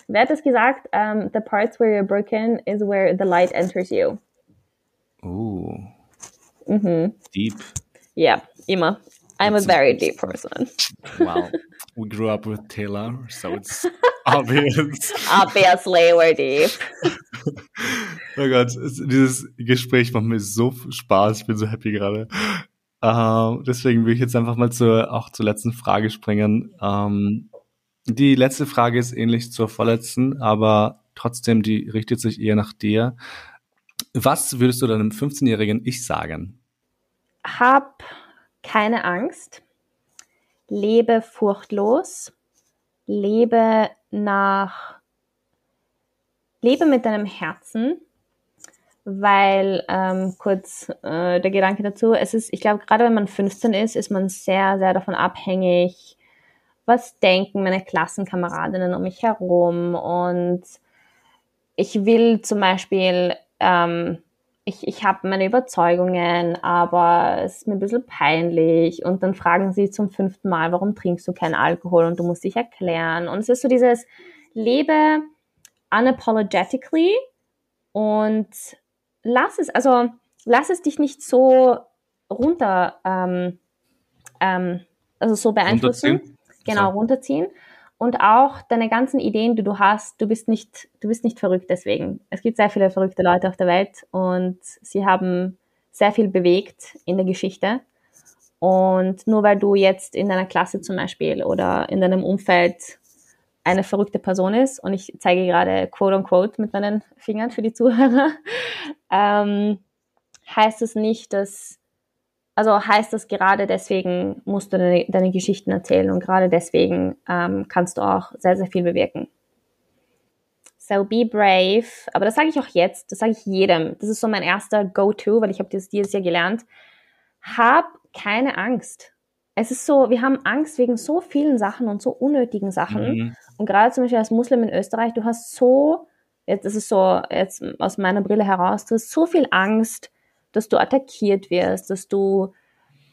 Wer hat das gesagt? Um, the parts where you're broken is where the light enters you. Ooh. Mhm. Deep. Yeah, immer. I'm a very deep person. Wow. We grew up with Taylor, so it's obvious. Obviously, we're deep. oh Gott, dieses Gespräch macht mir so Spaß. Ich bin so happy gerade. Uh, deswegen will ich jetzt einfach mal zur, auch zur letzten Frage springen. Um, die letzte Frage ist ähnlich zur vorletzten, aber trotzdem, die richtet sich eher nach dir. Was würdest du deinem 15-jährigen Ich sagen? Hab keine Angst, lebe furchtlos, lebe nach, lebe mit deinem Herzen, weil ähm, kurz äh, der Gedanke dazu, es ist, ich glaube, gerade wenn man 15 ist, ist man sehr, sehr davon abhängig, was denken meine Klassenkameradinnen um mich herum und ich will zum Beispiel ähm, ich, ich habe meine Überzeugungen, aber es ist mir ein bisschen peinlich. Und dann fragen sie zum fünften Mal, warum trinkst du keinen Alkohol? Und du musst dich erklären. Und es ist so dieses Lebe unapologetically und lass es, also lass es dich nicht so runter, ähm, ähm, also so beeinflussen. Runterziehen. Genau, runterziehen und auch deine ganzen Ideen, die du hast, du bist nicht, du bist nicht verrückt deswegen. Es gibt sehr viele verrückte Leute auf der Welt und sie haben sehr viel bewegt in der Geschichte. Und nur weil du jetzt in deiner Klasse zum Beispiel oder in deinem Umfeld eine verrückte Person ist, und ich zeige gerade quote unquote mit meinen Fingern für die Zuhörer, ähm, heißt es nicht, dass also heißt das gerade deswegen musst du deine, deine Geschichten erzählen und gerade deswegen ähm, kannst du auch sehr, sehr viel bewirken. So be brave. Aber das sage ich auch jetzt, das sage ich jedem. Das ist so mein erster Go-To, weil ich habe das dieses Jahr gelernt. Hab keine Angst. Es ist so, wir haben Angst wegen so vielen Sachen und so unnötigen Sachen. Mhm. Und gerade zum Beispiel als Muslim in Österreich, du hast so, jetzt ist es so, jetzt aus meiner Brille heraus, du hast so viel Angst, dass du attackiert wirst, dass du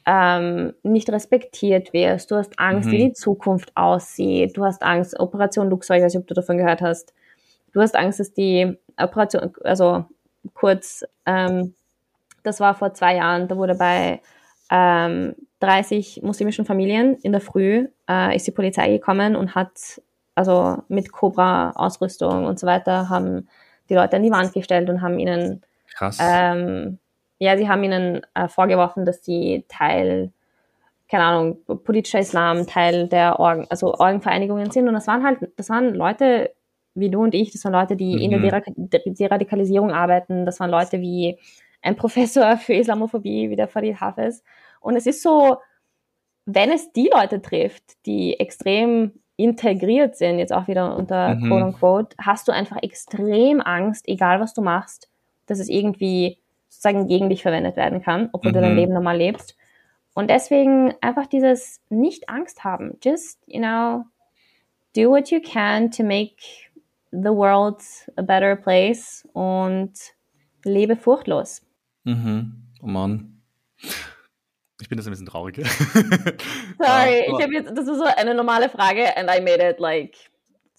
ähm, nicht respektiert wirst, du hast Angst, mhm. wie die Zukunft aussieht, du hast Angst, Operation Luxor, ich weiß nicht, ob du davon gehört hast, du hast Angst, dass die Operation, also kurz, ähm, das war vor zwei Jahren, da wurde bei ähm, 30 muslimischen Familien in der Früh äh, ist die Polizei gekommen und hat also mit Cobra-Ausrüstung und so weiter haben die Leute an die Wand gestellt und haben ihnen Krass. Ähm, ja, sie haben ihnen äh, vorgeworfen, dass sie Teil, keine Ahnung, politischer Islam, Teil der Orgen, also Orgenvereinigungen sind. Und das waren halt, das waren Leute wie du und ich, das waren Leute, die mhm. in der Deradikalisierung arbeiten, das waren Leute wie ein Professor für Islamophobie, wie der Farid Hafez. Und es ist so, wenn es die Leute trifft, die extrem integriert sind, jetzt auch wieder unter mhm. quote unquote, hast du einfach extrem Angst, egal was du machst, dass es irgendwie sozusagen gegen dich verwendet werden kann, obwohl mhm. du dein mhm. Leben normal lebst. Und deswegen einfach dieses nicht Angst haben. Just, you know, do what you can to make the world a better place und lebe furchtlos. Mhm. Oh Mann. Ich bin jetzt ein bisschen traurig. Sorry, uh, ich habe jetzt, das ist so eine normale Frage and I made it like,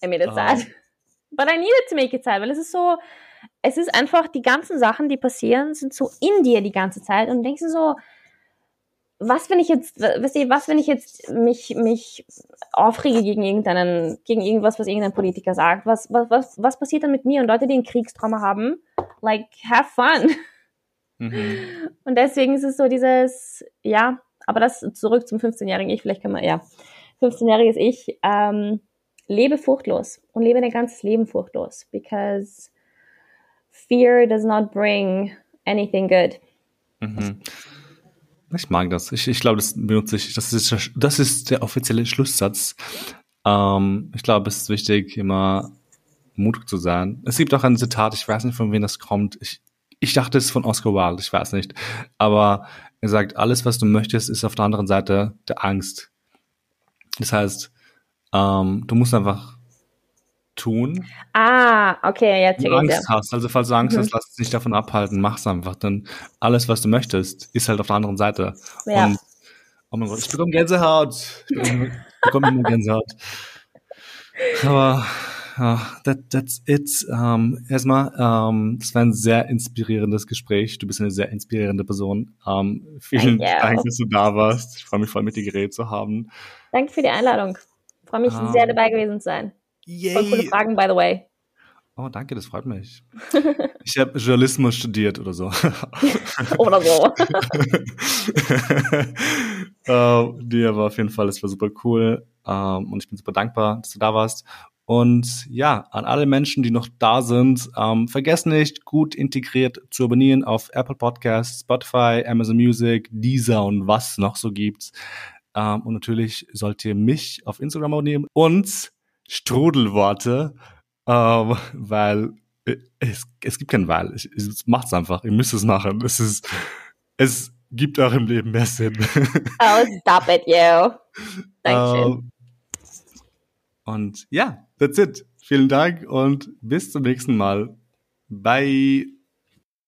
I made it uh, sad. But I needed to make it sad, weil es ist so, es ist einfach, die ganzen Sachen, die passieren, sind so in dir die ganze Zeit und denkst du so, was, wenn ich jetzt, weißt du, was, wenn ich jetzt mich, mich aufrege gegen irgendeinen, gegen irgendwas, was irgendein Politiker sagt? Was, was, was, was passiert dann mit mir? Und Leute, die ein Kriegstrauma haben, like, have fun. Mhm. Und deswegen ist es so dieses, ja, aber das zurück zum 15-jährigen Ich, vielleicht kann man, ja, 15-jähriges Ich, ähm, lebe furchtlos und lebe dein ganzes Leben furchtlos, because fear does not bring anything good. Mhm. Ich mag das. Ich, ich glaube, das benutze ich. Das ist, das ist der offizielle Schlusssatz. Ähm, ich glaube, es ist wichtig, immer mutig zu sein. Es gibt auch ein Zitat, ich weiß nicht, von wem das kommt. Ich, ich dachte, es ist von Oscar Wilde, ich weiß nicht. Aber er sagt, alles, was du möchtest, ist auf der anderen Seite der Angst. Das heißt, ähm, du musst einfach tun. Ah, okay, jetzt Wenn du Angst hast. Also falls du Angst mhm. hast, lass dich nicht davon abhalten, mach's einfach. Denn alles, was du möchtest, ist halt auf der anderen Seite. Ja. Und oh mein Gott, ich bekomme Gänsehaut. Ich bekomme, bekomme immer Gänsehaut. Aber ja, that, that's it. Um, ähm, erstmal, um, ähm, das war ein sehr inspirierendes Gespräch. Du bist eine sehr inspirierende Person. Um, vielen Dank, dass du da warst. Ich freue mich voll, mit dir geredet zu haben. Danke für die Einladung. Ich freue mich sehr dabei gewesen zu sein. Yay. Voll coole Fragen, by the way. Oh, danke, das freut mich. Ich habe Journalismus studiert oder so. oder so. uh, die aber auf jeden Fall, das war super cool. Um, und ich bin super dankbar, dass du da warst. Und ja, an alle Menschen, die noch da sind, ähm, vergesst nicht, gut integriert zu abonnieren auf Apple Podcasts, Spotify, Amazon Music, Deezer und was noch so gibt. Ähm, und natürlich sollt ihr mich auf Instagram abonnieren und Strudelworte, ähm, weil es, es gibt kein Weil. Es, es macht's einfach. Ihr müsst es machen. Es ist, es gibt eurem Leben mehr Sinn. Oh, stop it, you. Dankeschön. Ähm, und ja, that's it. Vielen Dank und bis zum nächsten Mal. Bye.